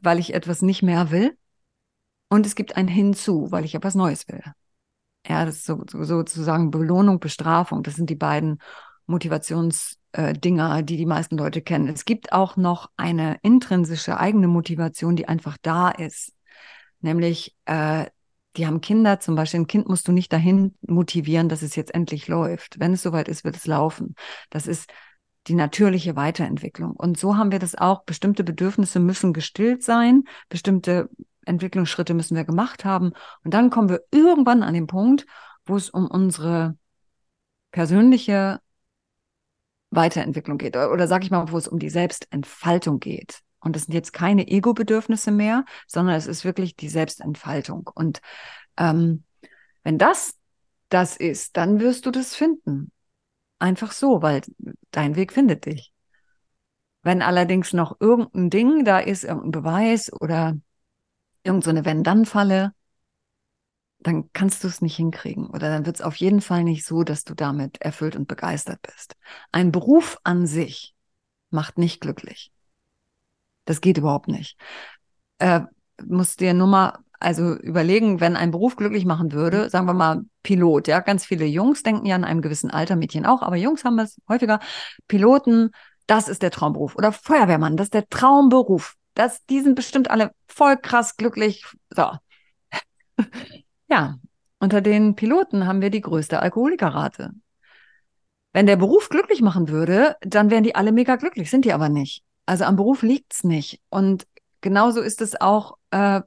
weil ich etwas nicht mehr will. Und es gibt ein Hinzu, weil ich etwas Neues will. Ja, das ist so, so, sozusagen Belohnung, Bestrafung. Das sind die beiden Motivationsdinger, äh, die die meisten Leute kennen. Es gibt auch noch eine intrinsische eigene Motivation, die einfach da ist. Nämlich, äh, die haben Kinder, zum Beispiel ein Kind musst du nicht dahin motivieren, dass es jetzt endlich läuft. Wenn es soweit ist, wird es laufen. Das ist die natürliche Weiterentwicklung. Und so haben wir das auch. Bestimmte Bedürfnisse müssen gestillt sein, bestimmte Entwicklungsschritte müssen wir gemacht haben. Und dann kommen wir irgendwann an den Punkt, wo es um unsere persönliche Weiterentwicklung geht. Oder, sag ich mal, wo es um die Selbstentfaltung geht. Und das sind jetzt keine Ego-Bedürfnisse mehr, sondern es ist wirklich die Selbstentfaltung. Und ähm, wenn das das ist, dann wirst du das finden. Einfach so, weil dein Weg findet dich. Wenn allerdings noch irgendein Ding da ist, irgendein Beweis oder irgendeine so Wenn-Dann-Falle, dann kannst du es nicht hinkriegen. Oder dann wird es auf jeden Fall nicht so, dass du damit erfüllt und begeistert bist. Ein Beruf an sich macht nicht glücklich. Das geht überhaupt nicht. Äh, musst dir nur mal also überlegen, wenn ein Beruf glücklich machen würde, sagen wir mal Pilot, ja, ganz viele Jungs denken ja in einem gewissen Alter, Mädchen auch, aber Jungs haben es häufiger. Piloten, das ist der Traumberuf. Oder Feuerwehrmann, das ist der Traumberuf. Das, die sind bestimmt alle voll krass glücklich. So. Ja, unter den Piloten haben wir die größte Alkoholikerrate. Wenn der Beruf glücklich machen würde, dann wären die alle mega glücklich, sind die aber nicht. Also am Beruf liegt's nicht. Und genauso ist es auch äh,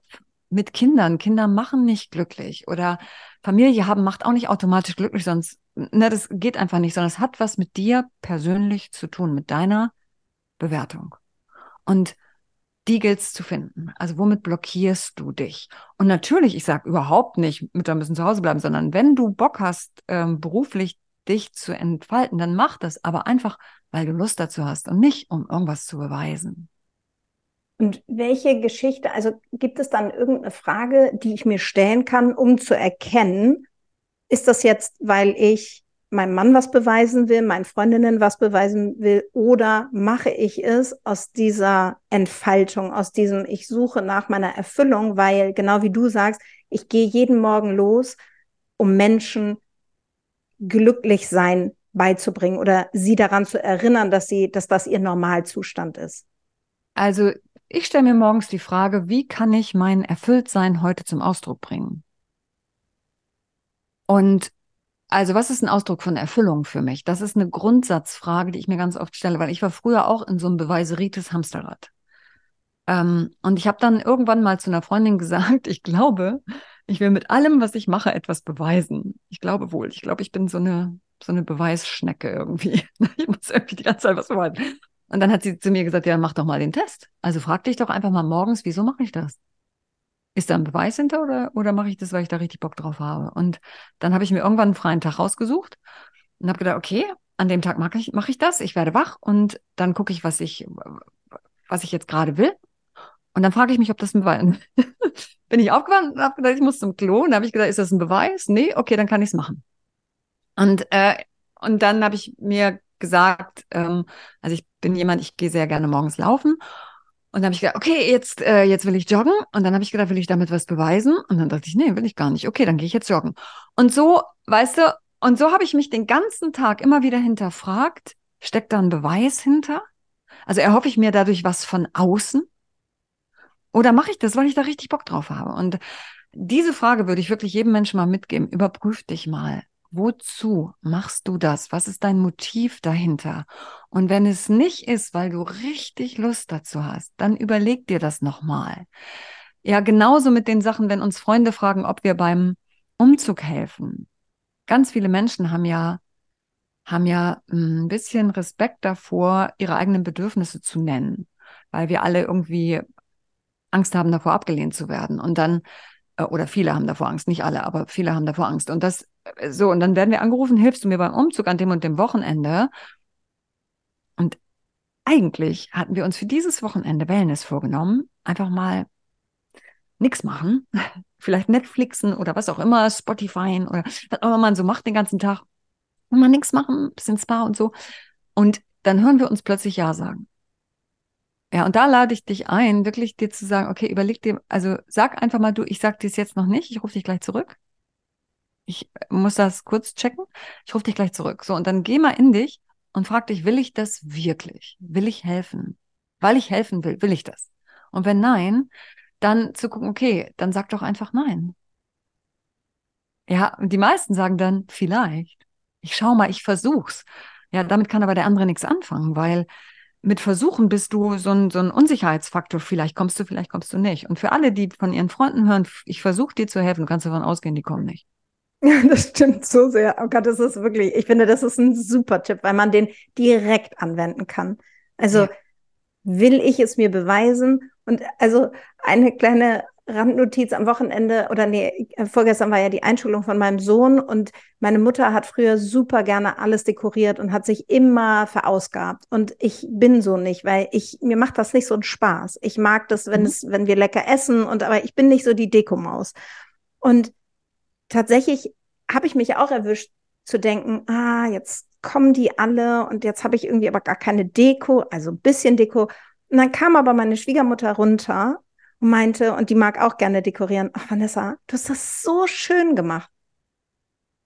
mit Kindern. Kinder machen nicht glücklich oder Familie haben macht auch nicht automatisch glücklich, sonst, ne, das geht einfach nicht, sondern es hat was mit dir persönlich zu tun, mit deiner Bewertung. Und die gilt's zu finden. Also womit blockierst du dich? Und natürlich, ich sage überhaupt nicht, Mütter müssen zu Hause bleiben, sondern wenn du Bock hast, ähm, beruflich dich zu entfalten, dann mach das, aber einfach, weil du Lust dazu hast und nicht, um irgendwas zu beweisen. Und welche Geschichte, also gibt es dann irgendeine Frage, die ich mir stellen kann, um zu erkennen, ist das jetzt, weil ich meinem Mann was beweisen will, meinen Freundinnen was beweisen will, oder mache ich es aus dieser Entfaltung, aus diesem, ich suche nach meiner Erfüllung, weil genau wie du sagst, ich gehe jeden Morgen los, um Menschen glücklich sein beizubringen oder sie daran zu erinnern, dass sie, dass das ihr Normalzustand ist? Also ich stelle mir morgens die Frage, wie kann ich mein Erfülltsein heute zum Ausdruck bringen? Und also was ist ein Ausdruck von Erfüllung für mich? Das ist eine Grundsatzfrage, die ich mir ganz oft stelle, weil ich war früher auch in so einem beweiseritis Hamsterrad. Ähm, und ich habe dann irgendwann mal zu einer Freundin gesagt, ich glaube, ich will mit allem, was ich mache, etwas beweisen. Ich glaube wohl. Ich glaube, ich bin so eine, so eine Beweisschnecke irgendwie. Ich muss irgendwie die ganze Zeit was beweisen. Und dann hat sie zu mir gesagt, ja, mach doch mal den Test. Also frag dich doch einfach mal morgens, wieso mache ich das? Ist da ein Beweis hinter oder, oder mache ich das, weil ich da richtig Bock drauf habe? Und dann habe ich mir irgendwann einen freien Tag rausgesucht und habe gedacht, okay, an dem Tag mache ich, mach ich das, ich werde wach und dann gucke ich, was ich, was ich jetzt gerade will. Und dann frage ich mich, ob das ein Beweis ist. Bin ich aufgewacht und habe gedacht, ich muss zum Klo. Und habe ich gedacht, ist das ein Beweis? Nee, okay, dann kann ich es machen. Und, äh, und dann habe ich mir gesagt, ähm, also ich bin jemand, ich gehe sehr gerne morgens laufen. Und dann habe ich gedacht, okay, jetzt, äh, jetzt will ich joggen. Und dann habe ich gedacht, will ich damit was beweisen? Und dann dachte ich, nee, will ich gar nicht. Okay, dann gehe ich jetzt joggen. Und so, weißt du, und so habe ich mich den ganzen Tag immer wieder hinterfragt, steckt da ein Beweis hinter? Also erhoffe ich mir dadurch was von außen? Oder mache ich das, weil ich da richtig Bock drauf habe? Und diese Frage würde ich wirklich jedem Menschen mal mitgeben. Überprüf dich mal. Wozu machst du das? Was ist dein Motiv dahinter? Und wenn es nicht ist, weil du richtig Lust dazu hast, dann überleg dir das nochmal. Ja, genauso mit den Sachen, wenn uns Freunde fragen, ob wir beim Umzug helfen. Ganz viele Menschen haben ja, haben ja ein bisschen Respekt davor, ihre eigenen Bedürfnisse zu nennen, weil wir alle irgendwie Angst haben, davor abgelehnt zu werden. Und dann äh, oder viele haben davor Angst, nicht alle, aber viele haben davor Angst. Und das, so, und dann werden wir angerufen, hilfst du mir beim Umzug an dem und dem Wochenende? Und eigentlich hatten wir uns für dieses Wochenende Wellness vorgenommen, einfach mal nichts machen, vielleicht Netflixen oder was auch immer, Spotify oder was auch immer man so macht den ganzen Tag, und mal nichts machen, bisschen Spa und so. Und dann hören wir uns plötzlich Ja sagen. Ja, und da lade ich dich ein, wirklich dir zu sagen, okay, überleg dir, also sag einfach mal du, ich sag dir es jetzt noch nicht, ich rufe dich gleich zurück. Ich muss das kurz checken. Ich rufe dich gleich zurück. So, und dann geh mal in dich und frag dich, will ich das wirklich? Will ich helfen? Weil ich helfen will, will ich das? Und wenn nein, dann zu gucken, okay, dann sag doch einfach nein. Ja, die meisten sagen dann, vielleicht. Ich schau mal, ich versuch's. Ja, damit kann aber der andere nichts anfangen, weil mit Versuchen bist du so ein, so ein Unsicherheitsfaktor. Vielleicht kommst du, vielleicht kommst du nicht. Und für alle, die von ihren Freunden hören, ich versuche dir zu helfen, kannst du davon ausgehen, die kommen nicht. Das stimmt so sehr. Oh Gott, das ist wirklich, ich finde, das ist ein super Tipp, weil man den direkt anwenden kann. Also ja. will ich es mir beweisen? Und also eine kleine Randnotiz am Wochenende oder nee, vorgestern war ja die Einschulung von meinem Sohn und meine Mutter hat früher super gerne alles dekoriert und hat sich immer verausgabt und ich bin so nicht, weil ich mir macht das nicht so einen Spaß. Ich mag das, wenn mhm. es wenn wir lecker essen und aber ich bin nicht so die Dekomaus. Und tatsächlich habe ich mich auch erwischt zu denken, ah, jetzt kommen die alle und jetzt habe ich irgendwie aber gar keine Deko, also ein bisschen Deko. Und dann kam aber meine Schwiegermutter runter und meinte, und die mag auch gerne dekorieren, ach Vanessa, du hast das so schön gemacht.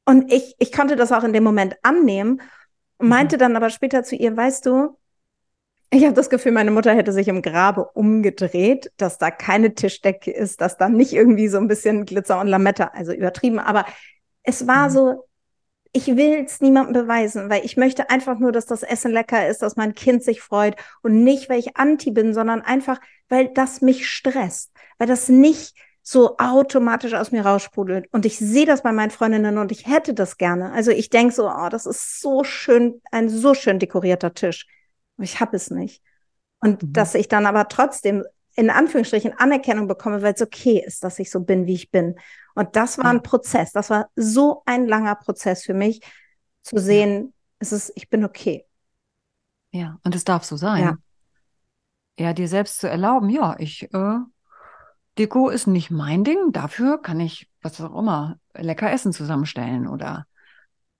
Und ich, ich konnte das auch in dem Moment annehmen und mhm. meinte mhm. dann aber später zu ihr, weißt du, ich habe das Gefühl, meine Mutter hätte sich im Grabe umgedreht, dass da keine Tischdecke ist, dass da nicht irgendwie so ein bisschen Glitzer und Lametta, also übertrieben, aber es war mhm. so, ich will es niemandem beweisen, weil ich möchte einfach nur, dass das Essen lecker ist, dass mein Kind sich freut und nicht, weil ich anti bin, sondern einfach, weil das mich stresst, weil das nicht so automatisch aus mir raussprudelt. Und ich sehe das bei meinen Freundinnen und ich hätte das gerne. Also ich denke so, oh, das ist so schön, ein so schön dekorierter Tisch. Ich habe es nicht. Und mhm. dass ich dann aber trotzdem in Anführungsstrichen Anerkennung bekomme, weil es okay ist, dass ich so bin, wie ich bin. Und das war ein Prozess. Das war so ein langer Prozess für mich, zu sehen, ja. es ist, ich bin okay. Ja, und es darf so sein. Ja, ja dir selbst zu erlauben, ja, ich, äh, Deko ist nicht mein Ding, dafür kann ich, was auch immer, lecker Essen zusammenstellen oder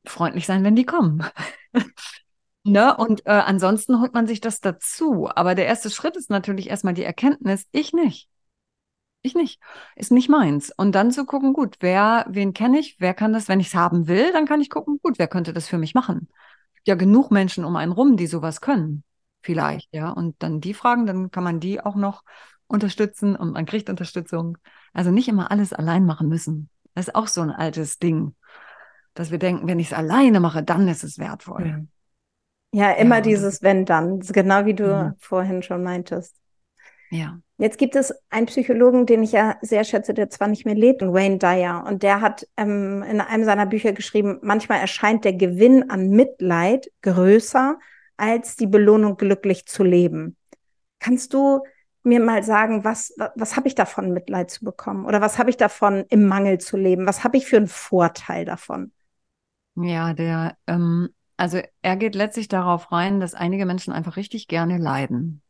freundlich sein, wenn die kommen. ne? Und äh, ansonsten holt man sich das dazu. Aber der erste Schritt ist natürlich erstmal die Erkenntnis, ich nicht. Ich nicht. Ist nicht meins. Und dann zu gucken, gut, wer, wen kenne ich, wer kann das, wenn ich es haben will, dann kann ich gucken, gut, wer könnte das für mich machen. Ja, genug Menschen um einen rum, die sowas können. Vielleicht, ja. Und dann die fragen, dann kann man die auch noch unterstützen und man kriegt Unterstützung. Also nicht immer alles allein machen müssen. Das ist auch so ein altes Ding, dass wir denken, wenn ich es alleine mache, dann ist es wertvoll. Ja, immer ja, dieses wenn dann, genau wie du mhm. vorhin schon meintest. Ja. Jetzt gibt es einen Psychologen, den ich ja sehr schätze, der zwar nicht mehr lebt, Wayne Dyer. Und der hat ähm, in einem seiner Bücher geschrieben, manchmal erscheint der Gewinn an Mitleid größer als die Belohnung, glücklich zu leben. Kannst du mir mal sagen, was, was, was habe ich davon, Mitleid zu bekommen? Oder was habe ich davon, im Mangel zu leben? Was habe ich für einen Vorteil davon? Ja, der, ähm, also er geht letztlich darauf rein, dass einige Menschen einfach richtig gerne leiden.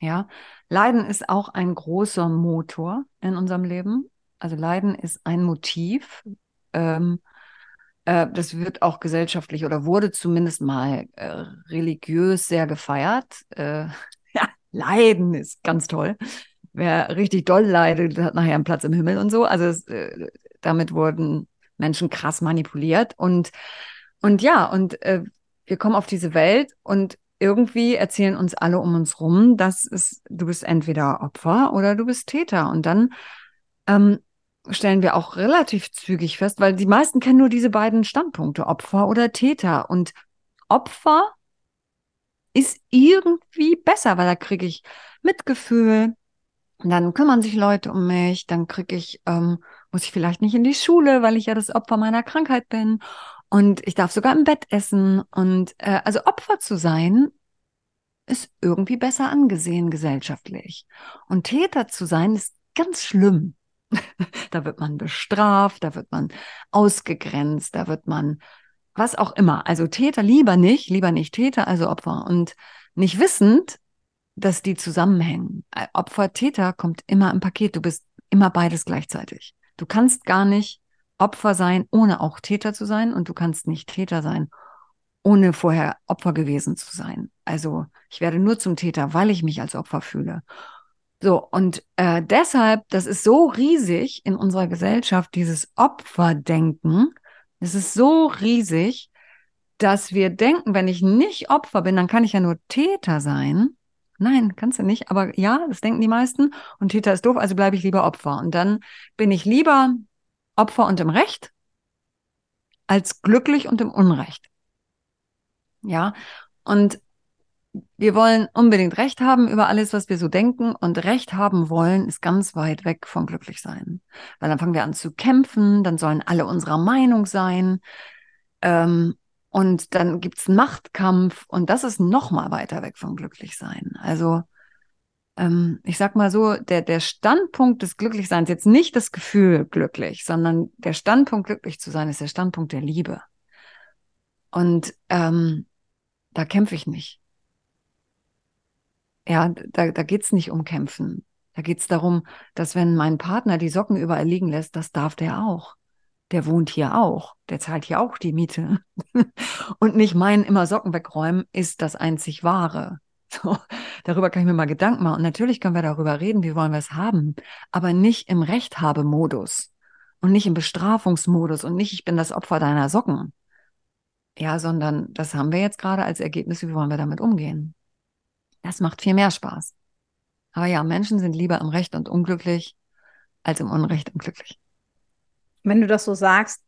Ja, Leiden ist auch ein großer Motor in unserem Leben. Also Leiden ist ein Motiv. Ähm, äh, das wird auch gesellschaftlich oder wurde zumindest mal äh, religiös sehr gefeiert. Äh, ja, Leiden ist ganz toll. Wer richtig doll leidet, hat nachher einen Platz im Himmel und so. Also es, äh, damit wurden Menschen krass manipuliert und und ja und äh, wir kommen auf diese Welt und irgendwie erzählen uns alle um uns rum, dass es du bist entweder Opfer oder du bist Täter und dann ähm, stellen wir auch relativ zügig fest, weil die meisten kennen nur diese beiden Standpunkte, Opfer oder Täter. Und Opfer ist irgendwie besser, weil da kriege ich Mitgefühl, dann kümmern sich Leute um mich, dann kriege ich, ähm, muss ich vielleicht nicht in die Schule, weil ich ja das Opfer meiner Krankheit bin. Und ich darf sogar im Bett essen. Und äh, also Opfer zu sein, ist irgendwie besser angesehen gesellschaftlich. Und Täter zu sein, ist ganz schlimm. da wird man bestraft, da wird man ausgegrenzt, da wird man was auch immer. Also Täter lieber nicht, lieber nicht Täter, also Opfer. Und nicht wissend, dass die zusammenhängen. Äh, Opfer, Täter kommt immer im Paket. Du bist immer beides gleichzeitig. Du kannst gar nicht Opfer sein, ohne auch Täter zu sein. Und du kannst nicht Täter sein, ohne vorher Opfer gewesen zu sein. Also ich werde nur zum Täter, weil ich mich als Opfer fühle. So, und äh, deshalb, das ist so riesig in unserer Gesellschaft, dieses Opferdenken. Es ist so riesig, dass wir denken, wenn ich nicht Opfer bin, dann kann ich ja nur Täter sein. Nein, kannst du nicht. Aber ja, das denken die meisten. Und Täter ist doof, also bleibe ich lieber Opfer. Und dann bin ich lieber Opfer und im Recht als glücklich und im Unrecht. Ja, und wir wollen unbedingt Recht haben über alles, was wir so denken. Und Recht haben wollen ist ganz weit weg vom Glücklichsein. Weil dann fangen wir an zu kämpfen, dann sollen alle unserer Meinung sein. Ähm, und dann gibt's einen Machtkampf und das ist noch mal weiter weg vom Glücklichsein. Also ähm, ich sag mal so, der, der Standpunkt des Glücklichseins, jetzt nicht das Gefühl glücklich, sondern der Standpunkt glücklich zu sein, ist der Standpunkt der Liebe. Und ähm, da kämpfe ich nicht. Ja, da, da geht's nicht um Kämpfen. Da geht's darum, dass wenn mein Partner die Socken überall liegen lässt, das darf der auch. Der wohnt hier auch. Der zahlt hier auch die Miete. Und nicht mein immer Socken wegräumen ist das einzig Wahre. So, darüber kann ich mir mal Gedanken machen. Und natürlich können wir darüber reden, wie wollen wir es haben, aber nicht im Rechthabemodus und nicht im Bestrafungsmodus und nicht, ich bin das Opfer deiner Socken. Ja, sondern das haben wir jetzt gerade als Ergebnis, wie wollen wir damit umgehen? Das macht viel mehr Spaß. Aber ja, Menschen sind lieber im Recht und unglücklich als im Unrecht und glücklich. Wenn du das so sagst,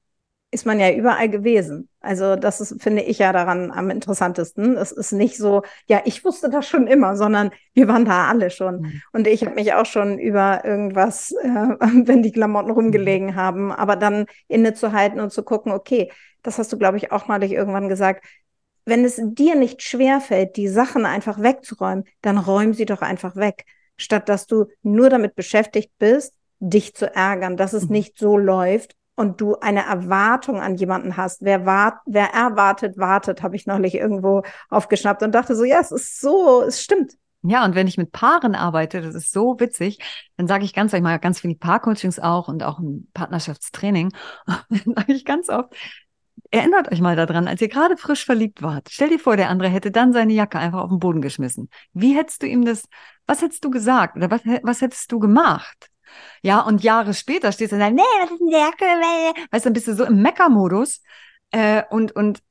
ist man ja überall gewesen. Also das ist, finde ich ja daran am interessantesten. Es ist nicht so, ja, ich wusste das schon immer, sondern wir waren da alle schon. Mhm. Und ich habe mich auch schon über irgendwas, äh, wenn die Klamotten rumgelegen mhm. haben, aber dann innezuhalten und zu gucken, okay, das hast du, glaube ich, auch mal irgendwann gesagt, wenn es dir nicht schwerfällt, die Sachen einfach wegzuräumen, dann räum sie doch einfach weg, statt dass du nur damit beschäftigt bist, dich zu ärgern, dass es mhm. nicht so läuft und du eine Erwartung an jemanden hast. Wer, wart, wer erwartet, wartet, habe ich neulich irgendwo aufgeschnappt und dachte so, ja, es ist so, es stimmt. Ja, und wenn ich mit Paaren arbeite, das ist so witzig, dann sage ich ganz, ich mache ganz viele Paarcoachings auch und auch ein Partnerschaftstraining, dann sage ich ganz oft, Erinnert euch mal daran, als ihr gerade frisch verliebt wart. Stell dir vor, der andere hätte dann seine Jacke einfach auf den Boden geschmissen. Wie hättest du ihm das, was hättest du gesagt oder was, was hättest du gemacht? Ja, und Jahre später stehst du dann, nee, was ist denn die Jacke? Weißt du, dann bist du so im Mecker-Modus. Äh, und, und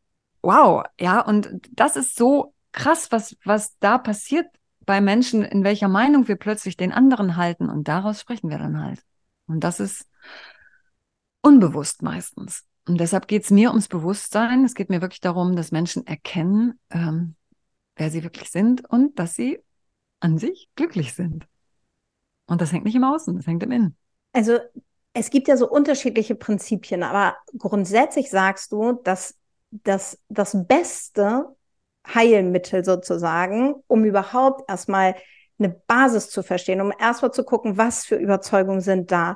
wow, ja, und das ist so krass, was, was da passiert bei Menschen, in welcher Meinung wir plötzlich den anderen halten. Und daraus sprechen wir dann halt. Und das ist unbewusst meistens. Und deshalb geht es mir ums Bewusstsein. Es geht mir wirklich darum, dass Menschen erkennen, ähm, wer sie wirklich sind und dass sie an sich glücklich sind. Und das hängt nicht im Außen, das hängt im Innen. Also es gibt ja so unterschiedliche Prinzipien, aber grundsätzlich sagst du, dass das, das beste Heilmittel sozusagen, um überhaupt erstmal eine Basis zu verstehen, um erstmal zu gucken, was für Überzeugungen sind da,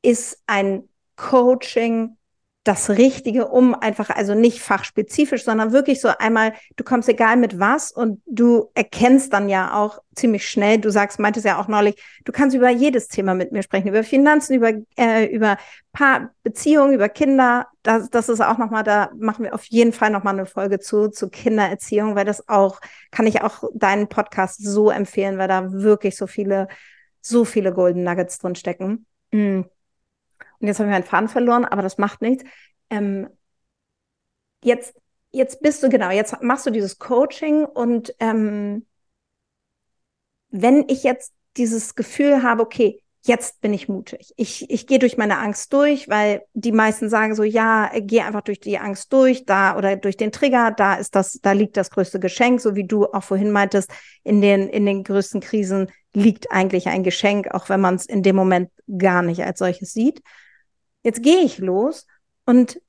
ist ein Coaching das Richtige, um einfach, also nicht fachspezifisch, sondern wirklich so einmal, du kommst egal mit was und du erkennst dann ja auch ziemlich schnell, du sagst, meintest ja auch neulich, du kannst über jedes Thema mit mir sprechen, über Finanzen, über, äh, über Paar, Beziehungen, über Kinder. Das, das ist auch nochmal, da machen wir auf jeden Fall nochmal eine Folge zu, zu Kindererziehung, weil das auch, kann ich auch deinen Podcast so empfehlen, weil da wirklich so viele, so viele Golden Nuggets drin stecken. Mm. Und jetzt habe ich meinen Faden verloren, aber das macht nichts. Ähm, jetzt, jetzt bist du, genau, jetzt machst du dieses Coaching und ähm, wenn ich jetzt dieses Gefühl habe, okay, jetzt bin ich mutig. Ich, ich gehe durch meine Angst durch, weil die meisten sagen so, ja, geh einfach durch die Angst durch, da oder durch den Trigger, da ist das, da liegt das größte Geschenk, so wie du auch vorhin meintest, in den, in den größten Krisen liegt eigentlich ein Geschenk, auch wenn man es in dem Moment gar nicht als solches sieht. Jetzt gehe ich los und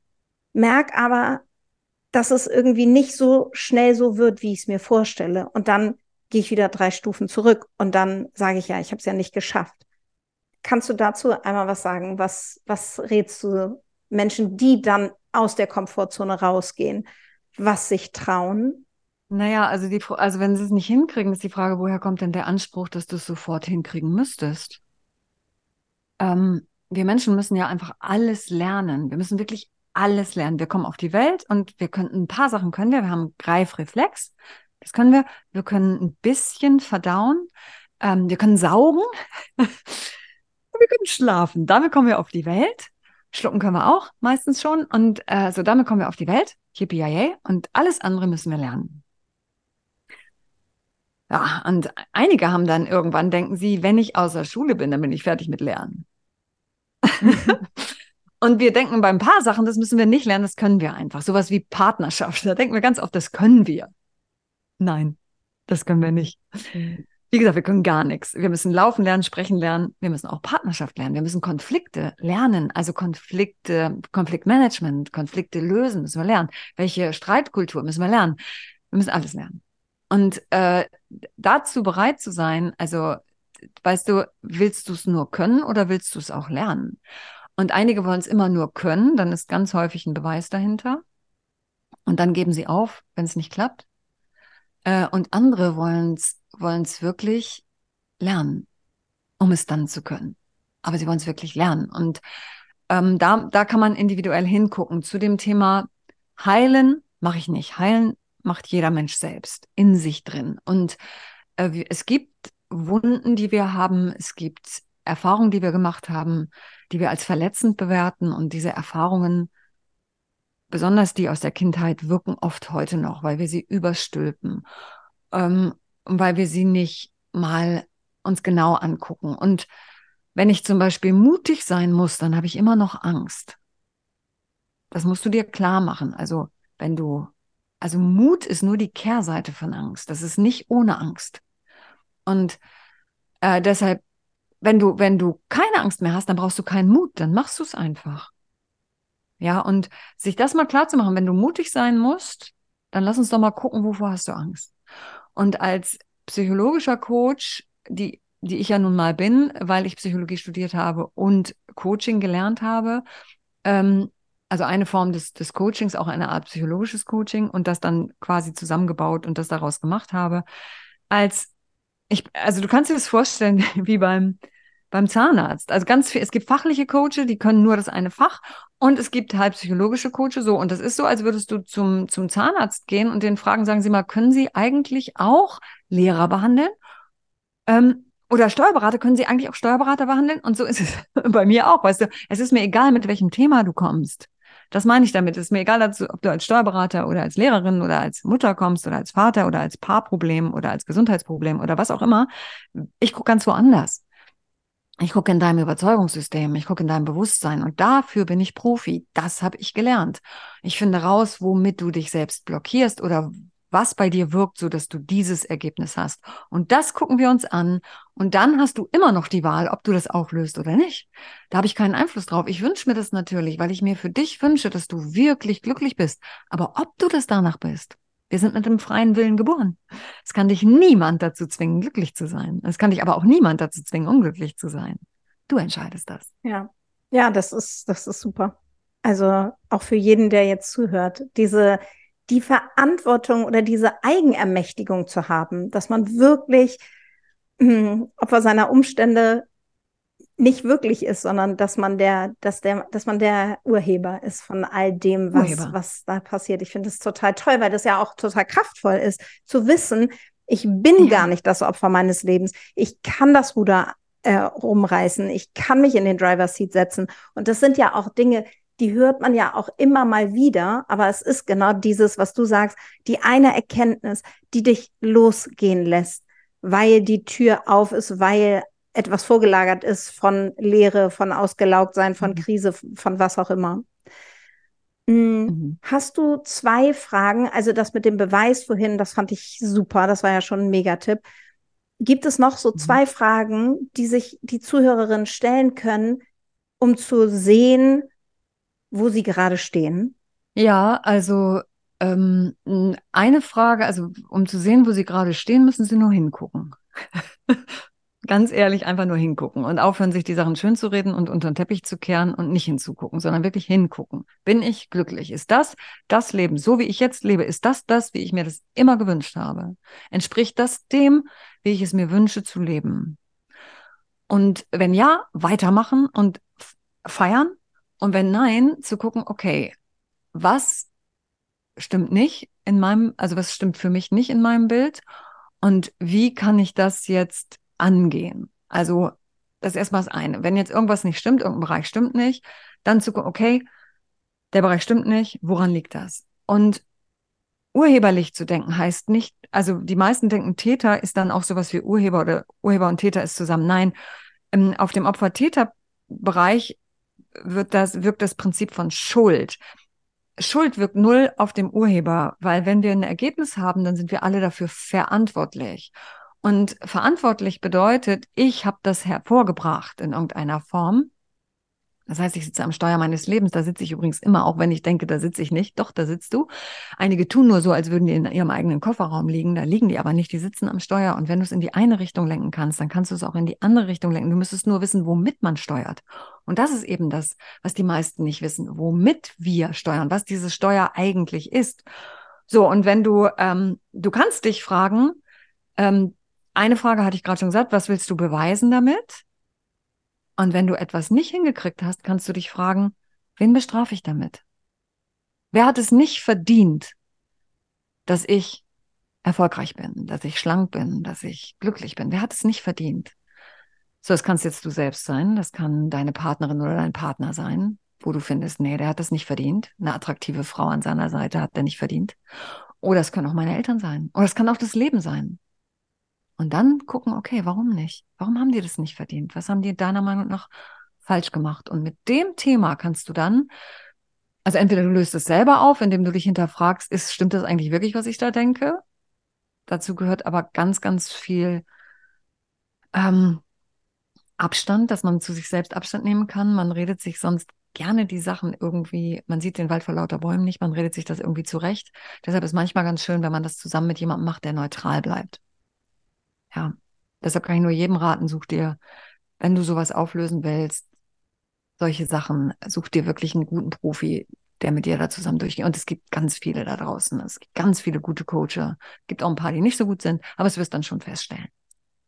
merke aber, dass es irgendwie nicht so schnell so wird, wie ich es mir vorstelle. Und dann gehe ich wieder drei Stufen zurück und dann sage ich ja, ich habe es ja nicht geschafft. Kannst du dazu einmal was sagen? Was, was rätst du Menschen, die dann aus der Komfortzone rausgehen, was sich trauen? Naja, also, die, also wenn sie es nicht hinkriegen, ist die Frage, woher kommt denn der Anspruch, dass du es sofort hinkriegen müsstest? Ähm, wir Menschen müssen ja einfach alles lernen. Wir müssen wirklich alles lernen. Wir kommen auf die Welt und wir können ein paar Sachen können wir. Wir haben Greifreflex. Das können wir. Wir können ein bisschen verdauen. Ähm, wir können saugen. wir können schlafen. Damit kommen wir auf die Welt. Schlucken können wir auch meistens schon. Und äh, so damit kommen wir auf die Welt. Yippie Und alles andere müssen wir lernen. Ja, und einige haben dann irgendwann, denken sie, wenn ich außer Schule bin, dann bin ich fertig mit Lernen. Und wir denken bei ein paar Sachen, das müssen wir nicht lernen, das können wir einfach. Sowas wie Partnerschaft. Da denken wir ganz oft, das können wir. Nein, das können wir nicht. Wie gesagt, wir können gar nichts. Wir müssen laufen lernen, sprechen lernen. Wir müssen auch Partnerschaft lernen. Wir müssen Konflikte lernen. Also Konflikte, Konfliktmanagement, Konflikte lösen müssen wir lernen. Welche Streitkultur müssen wir lernen? Wir müssen alles lernen. Und äh, dazu bereit zu sein, also weißt du, willst du es nur können oder willst du es auch lernen? Und einige wollen es immer nur können, dann ist ganz häufig ein Beweis dahinter. Und dann geben sie auf, wenn es nicht klappt. Äh, und andere wollen es wirklich lernen, um es dann zu können. Aber sie wollen es wirklich lernen. Und ähm, da, da kann man individuell hingucken. Zu dem Thema Heilen mache ich nicht. Heilen macht jeder Mensch selbst in sich drin. Und äh, es gibt Wunden, die wir haben. Es gibt Erfahrungen, die wir gemacht haben, die wir als verletzend bewerten. Und diese Erfahrungen, besonders die aus der Kindheit, wirken oft heute noch, weil wir sie überstülpen, ähm, weil wir sie nicht mal uns genau angucken. Und wenn ich zum Beispiel mutig sein muss, dann habe ich immer noch Angst. Das musst du dir klar machen. Also wenn du, also Mut ist nur die Kehrseite von Angst. Das ist nicht ohne Angst. Und äh, deshalb, wenn du, wenn du keine Angst mehr hast, dann brauchst du keinen Mut, dann machst du es einfach. Ja, und sich das mal klar zu machen, wenn du mutig sein musst, dann lass uns doch mal gucken, wovor hast du Angst. Und als psychologischer Coach, die, die ich ja nun mal bin, weil ich Psychologie studiert habe und Coaching gelernt habe, ähm, also eine Form des, des Coachings, auch eine Art psychologisches Coaching und das dann quasi zusammengebaut und das daraus gemacht habe. Als ich, also du kannst dir das vorstellen wie beim, beim Zahnarzt. Also ganz viel, es gibt fachliche Coaches, die können nur das eine Fach und es gibt halt psychologische Coaches so. Und das ist so, als würdest du zum, zum Zahnarzt gehen und den fragen, sagen Sie mal, können Sie eigentlich auch Lehrer behandeln? Ähm, oder Steuerberater, können Sie eigentlich auch Steuerberater behandeln? Und so ist es bei mir auch, weißt du. Es ist mir egal, mit welchem Thema du kommst. Das meine ich damit. Es ist mir egal, ob du als Steuerberater oder als Lehrerin oder als Mutter kommst oder als Vater oder als Paarproblem oder als Gesundheitsproblem oder was auch immer. Ich gucke ganz woanders. Ich gucke in deinem Überzeugungssystem, ich gucke in deinem Bewusstsein und dafür bin ich Profi. Das habe ich gelernt. Ich finde raus, womit du dich selbst blockierst oder was bei dir wirkt, so dass du dieses Ergebnis hast. Und das gucken wir uns an. Und dann hast du immer noch die Wahl, ob du das auflöst oder nicht. Da habe ich keinen Einfluss drauf. Ich wünsche mir das natürlich, weil ich mir für dich wünsche, dass du wirklich glücklich bist. Aber ob du das danach bist, wir sind mit dem freien Willen geboren. Es kann dich niemand dazu zwingen, glücklich zu sein. Es kann dich aber auch niemand dazu zwingen, unglücklich zu sein. Du entscheidest das. Ja. Ja, das ist, das ist super. Also auch für jeden, der jetzt zuhört, diese, die Verantwortung oder diese Eigenermächtigung zu haben, dass man wirklich mh, hm, Opfer seiner Umstände nicht wirklich ist, sondern dass man der, dass der, dass man der Urheber ist von all dem, was, was da passiert. Ich finde es total toll, weil das ja auch total kraftvoll ist, zu wissen, ich bin ja. gar nicht das Opfer meines Lebens. Ich kann das Ruder äh, rumreißen. Ich kann mich in den Driver Seat setzen. Und das sind ja auch Dinge, die hört man ja auch immer mal wieder. Aber es ist genau dieses, was du sagst, die eine Erkenntnis, die dich losgehen lässt, weil die Tür auf ist, weil etwas vorgelagert ist von Leere, von Ausgelaugtsein, von mhm. Krise, von was auch immer. Mm, mhm. Hast du zwei Fragen? Also das mit dem Beweis vorhin, das fand ich super, das war ja schon ein Megatipp. Gibt es noch so mhm. zwei Fragen, die sich die Zuhörerinnen stellen können, um zu sehen, wo sie gerade stehen? Ja, also ähm, eine Frage, also um zu sehen, wo sie gerade stehen, müssen sie nur hingucken. Ganz ehrlich, einfach nur hingucken und aufhören, sich die Sachen schön zu reden und unter den Teppich zu kehren und nicht hinzugucken, sondern wirklich hingucken. Bin ich glücklich? Ist das das Leben, so wie ich jetzt lebe? Ist das das, wie ich mir das immer gewünscht habe? Entspricht das dem, wie ich es mir wünsche zu leben? Und wenn ja, weitermachen und feiern. Und wenn nein, zu gucken, okay, was stimmt nicht in meinem, also was stimmt für mich nicht in meinem Bild? Und wie kann ich das jetzt angehen. Also das ist erstmal das eine. Wenn jetzt irgendwas nicht stimmt, irgendein Bereich stimmt nicht, dann zu gucken, okay, der Bereich stimmt nicht, woran liegt das? Und urheberlich zu denken heißt nicht, also die meisten denken, Täter ist dann auch sowas wie Urheber oder Urheber und Täter ist zusammen. Nein, ähm, auf dem Opfer-Täter-Bereich wird das, wirkt das Prinzip von Schuld. Schuld wirkt null auf dem Urheber, weil wenn wir ein Ergebnis haben, dann sind wir alle dafür verantwortlich. Und verantwortlich bedeutet, ich habe das hervorgebracht in irgendeiner Form. Das heißt, ich sitze am Steuer meines Lebens. Da sitze ich übrigens immer, auch wenn ich denke, da sitze ich nicht. Doch, da sitzt du. Einige tun nur so, als würden die in ihrem eigenen Kofferraum liegen. Da liegen die aber nicht. Die sitzen am Steuer. Und wenn du es in die eine Richtung lenken kannst, dann kannst du es auch in die andere Richtung lenken. Du müsstest nur wissen, womit man steuert. Und das ist eben das, was die meisten nicht wissen, womit wir steuern, was diese Steuer eigentlich ist. So, und wenn du, ähm, du kannst dich fragen, ähm, eine Frage hatte ich gerade schon gesagt, was willst du beweisen damit? Und wenn du etwas nicht hingekriegt hast, kannst du dich fragen, wen bestrafe ich damit? Wer hat es nicht verdient, dass ich erfolgreich bin, dass ich schlank bin, dass ich glücklich bin? Wer hat es nicht verdient? So, das kannst jetzt du selbst sein, das kann deine Partnerin oder dein Partner sein, wo du findest, nee, der hat das nicht verdient. Eine attraktive Frau an seiner Seite hat der nicht verdient. Oder es können auch meine Eltern sein. Oder es kann auch das Leben sein. Und dann gucken, okay, warum nicht? Warum haben die das nicht verdient? Was haben die deiner Meinung nach falsch gemacht? Und mit dem Thema kannst du dann, also entweder du löst es selber auf, indem du dich hinterfragst, ist, stimmt das eigentlich wirklich, was ich da denke? Dazu gehört aber ganz, ganz viel ähm, Abstand, dass man zu sich selbst Abstand nehmen kann. Man redet sich sonst gerne die Sachen irgendwie, man sieht den Wald vor lauter Bäumen nicht, man redet sich das irgendwie zurecht. Deshalb ist manchmal ganz schön, wenn man das zusammen mit jemandem macht, der neutral bleibt. Ja, deshalb kann ich nur jedem raten, such dir, wenn du sowas auflösen willst, solche Sachen, such dir wirklich einen guten Profi, der mit dir da zusammen durchgeht. Und es gibt ganz viele da draußen. Es gibt ganz viele gute Coacher. Es gibt auch ein paar, die nicht so gut sind, aber es wirst dann schon feststellen.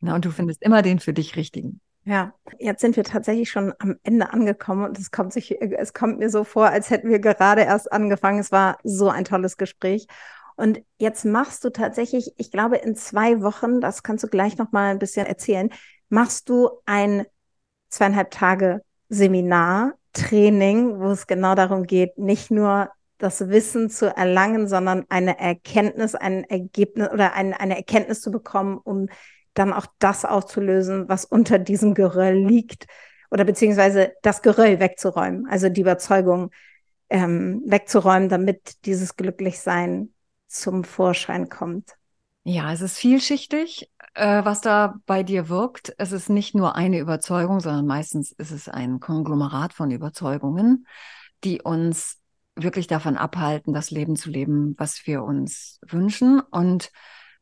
Ja, und du findest immer den für dich richtigen. Ja, jetzt sind wir tatsächlich schon am Ende angekommen und es kommt sich, es kommt mir so vor, als hätten wir gerade erst angefangen. Es war so ein tolles Gespräch. Und jetzt machst du tatsächlich, ich glaube, in zwei Wochen, das kannst du gleich noch mal ein bisschen erzählen, machst du ein zweieinhalb Tage Seminar, Training, wo es genau darum geht, nicht nur das Wissen zu erlangen, sondern eine Erkenntnis, ein Ergebnis oder ein, eine Erkenntnis zu bekommen, um dann auch das aufzulösen, was unter diesem Geröll liegt oder beziehungsweise das Geröll wegzuräumen, also die Überzeugung ähm, wegzuräumen, damit dieses Glücklichsein zum Vorschein kommt? Ja, es ist vielschichtig, äh, was da bei dir wirkt. Es ist nicht nur eine Überzeugung, sondern meistens ist es ein Konglomerat von Überzeugungen, die uns wirklich davon abhalten, das Leben zu leben, was wir uns wünschen. Und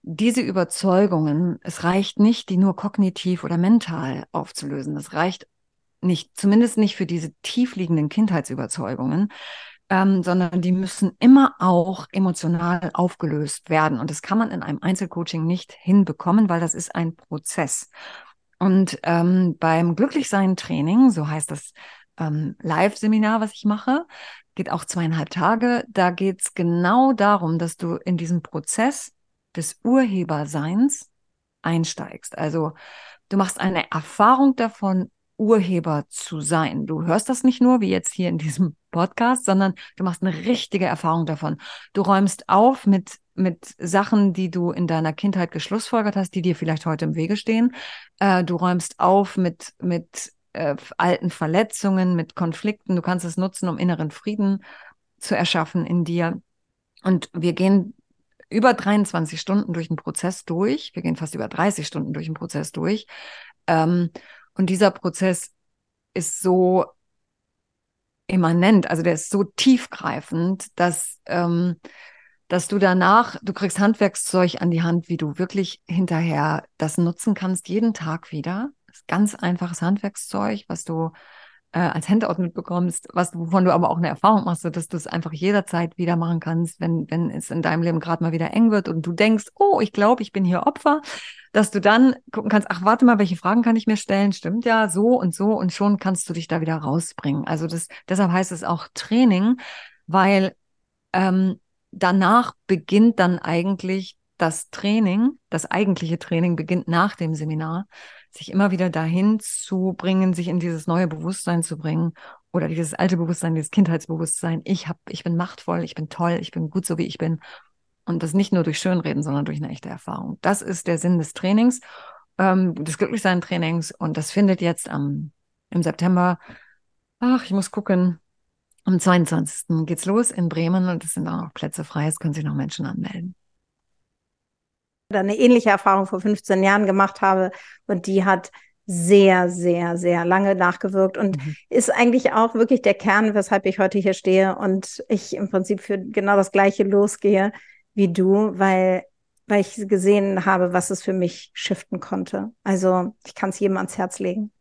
diese Überzeugungen, es reicht nicht, die nur kognitiv oder mental aufzulösen. Es reicht nicht, zumindest nicht für diese tiefliegenden Kindheitsüberzeugungen, ähm, sondern die müssen immer auch emotional aufgelöst werden. Und das kann man in einem Einzelcoaching nicht hinbekommen, weil das ist ein Prozess. Und ähm, beim Glücklichsein-Training, so heißt das ähm, Live-Seminar, was ich mache, geht auch zweieinhalb Tage. Da geht es genau darum, dass du in diesem Prozess des Urheberseins einsteigst. Also du machst eine Erfahrung davon, Urheber zu sein. Du hörst das nicht nur, wie jetzt hier in diesem Podcast, sondern du machst eine richtige Erfahrung davon. Du räumst auf mit, mit Sachen, die du in deiner Kindheit geschlussfolgert hast, die dir vielleicht heute im Wege stehen. Äh, du räumst auf mit, mit äh, alten Verletzungen, mit Konflikten. Du kannst es nutzen, um inneren Frieden zu erschaffen in dir. Und wir gehen über 23 Stunden durch den Prozess durch. Wir gehen fast über 30 Stunden durch den Prozess durch. Ähm, und dieser Prozess ist so immanent, also der ist so tiefgreifend, dass, ähm, dass du danach, du kriegst Handwerkszeug an die Hand, wie du wirklich hinterher das nutzen kannst, jeden Tag wieder. Das ist ganz einfaches Handwerkszeug, was du äh, als Handout mitbekommst, was, wovon du aber auch eine Erfahrung machst, dass du es einfach jederzeit wieder machen kannst, wenn, wenn es in deinem Leben gerade mal wieder eng wird und du denkst, oh, ich glaube, ich bin hier Opfer, dass du dann gucken kannst, ach, warte mal, welche Fragen kann ich mir stellen? Stimmt ja, so und so und schon kannst du dich da wieder rausbringen. Also das, deshalb heißt es auch Training, weil ähm, danach beginnt dann eigentlich das Training, das eigentliche Training beginnt nach dem Seminar, sich immer wieder dahin zu bringen, sich in dieses neue Bewusstsein zu bringen oder dieses alte Bewusstsein, dieses Kindheitsbewusstsein. Ich hab, ich bin machtvoll, ich bin toll, ich bin gut so wie ich bin. Und das nicht nur durch Schönreden, sondern durch eine echte Erfahrung. Das ist der Sinn des Trainings, ähm, des Glücklichsein-Trainings. Und das findet jetzt am, im September, ach, ich muss gucken, am 22. geht's los in Bremen und es sind auch noch Plätze frei. Es können sich noch Menschen anmelden eine ähnliche Erfahrung vor 15 Jahren gemacht habe und die hat sehr, sehr, sehr lange nachgewirkt und mhm. ist eigentlich auch wirklich der Kern, weshalb ich heute hier stehe und ich im Prinzip für genau das Gleiche losgehe wie du, weil, weil ich gesehen habe, was es für mich shiften konnte. Also ich kann es jedem ans Herz legen.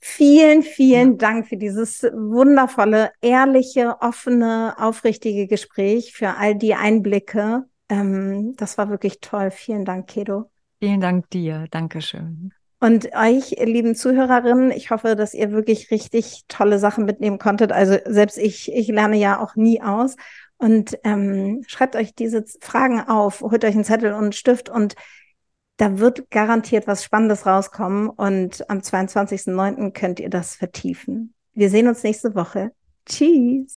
Vielen, vielen ja. Dank für dieses wundervolle, ehrliche, offene, aufrichtige Gespräch, für all die Einblicke ähm, das war wirklich toll. Vielen Dank, Kedo. Vielen Dank dir. Dankeschön. Und euch, lieben Zuhörerinnen, ich hoffe, dass ihr wirklich richtig tolle Sachen mitnehmen konntet. Also selbst ich, ich lerne ja auch nie aus. Und ähm, schreibt euch diese Fragen auf, holt euch einen Zettel und einen Stift und da wird garantiert was Spannendes rauskommen. Und am 22.09. könnt ihr das vertiefen. Wir sehen uns nächste Woche. Tschüss.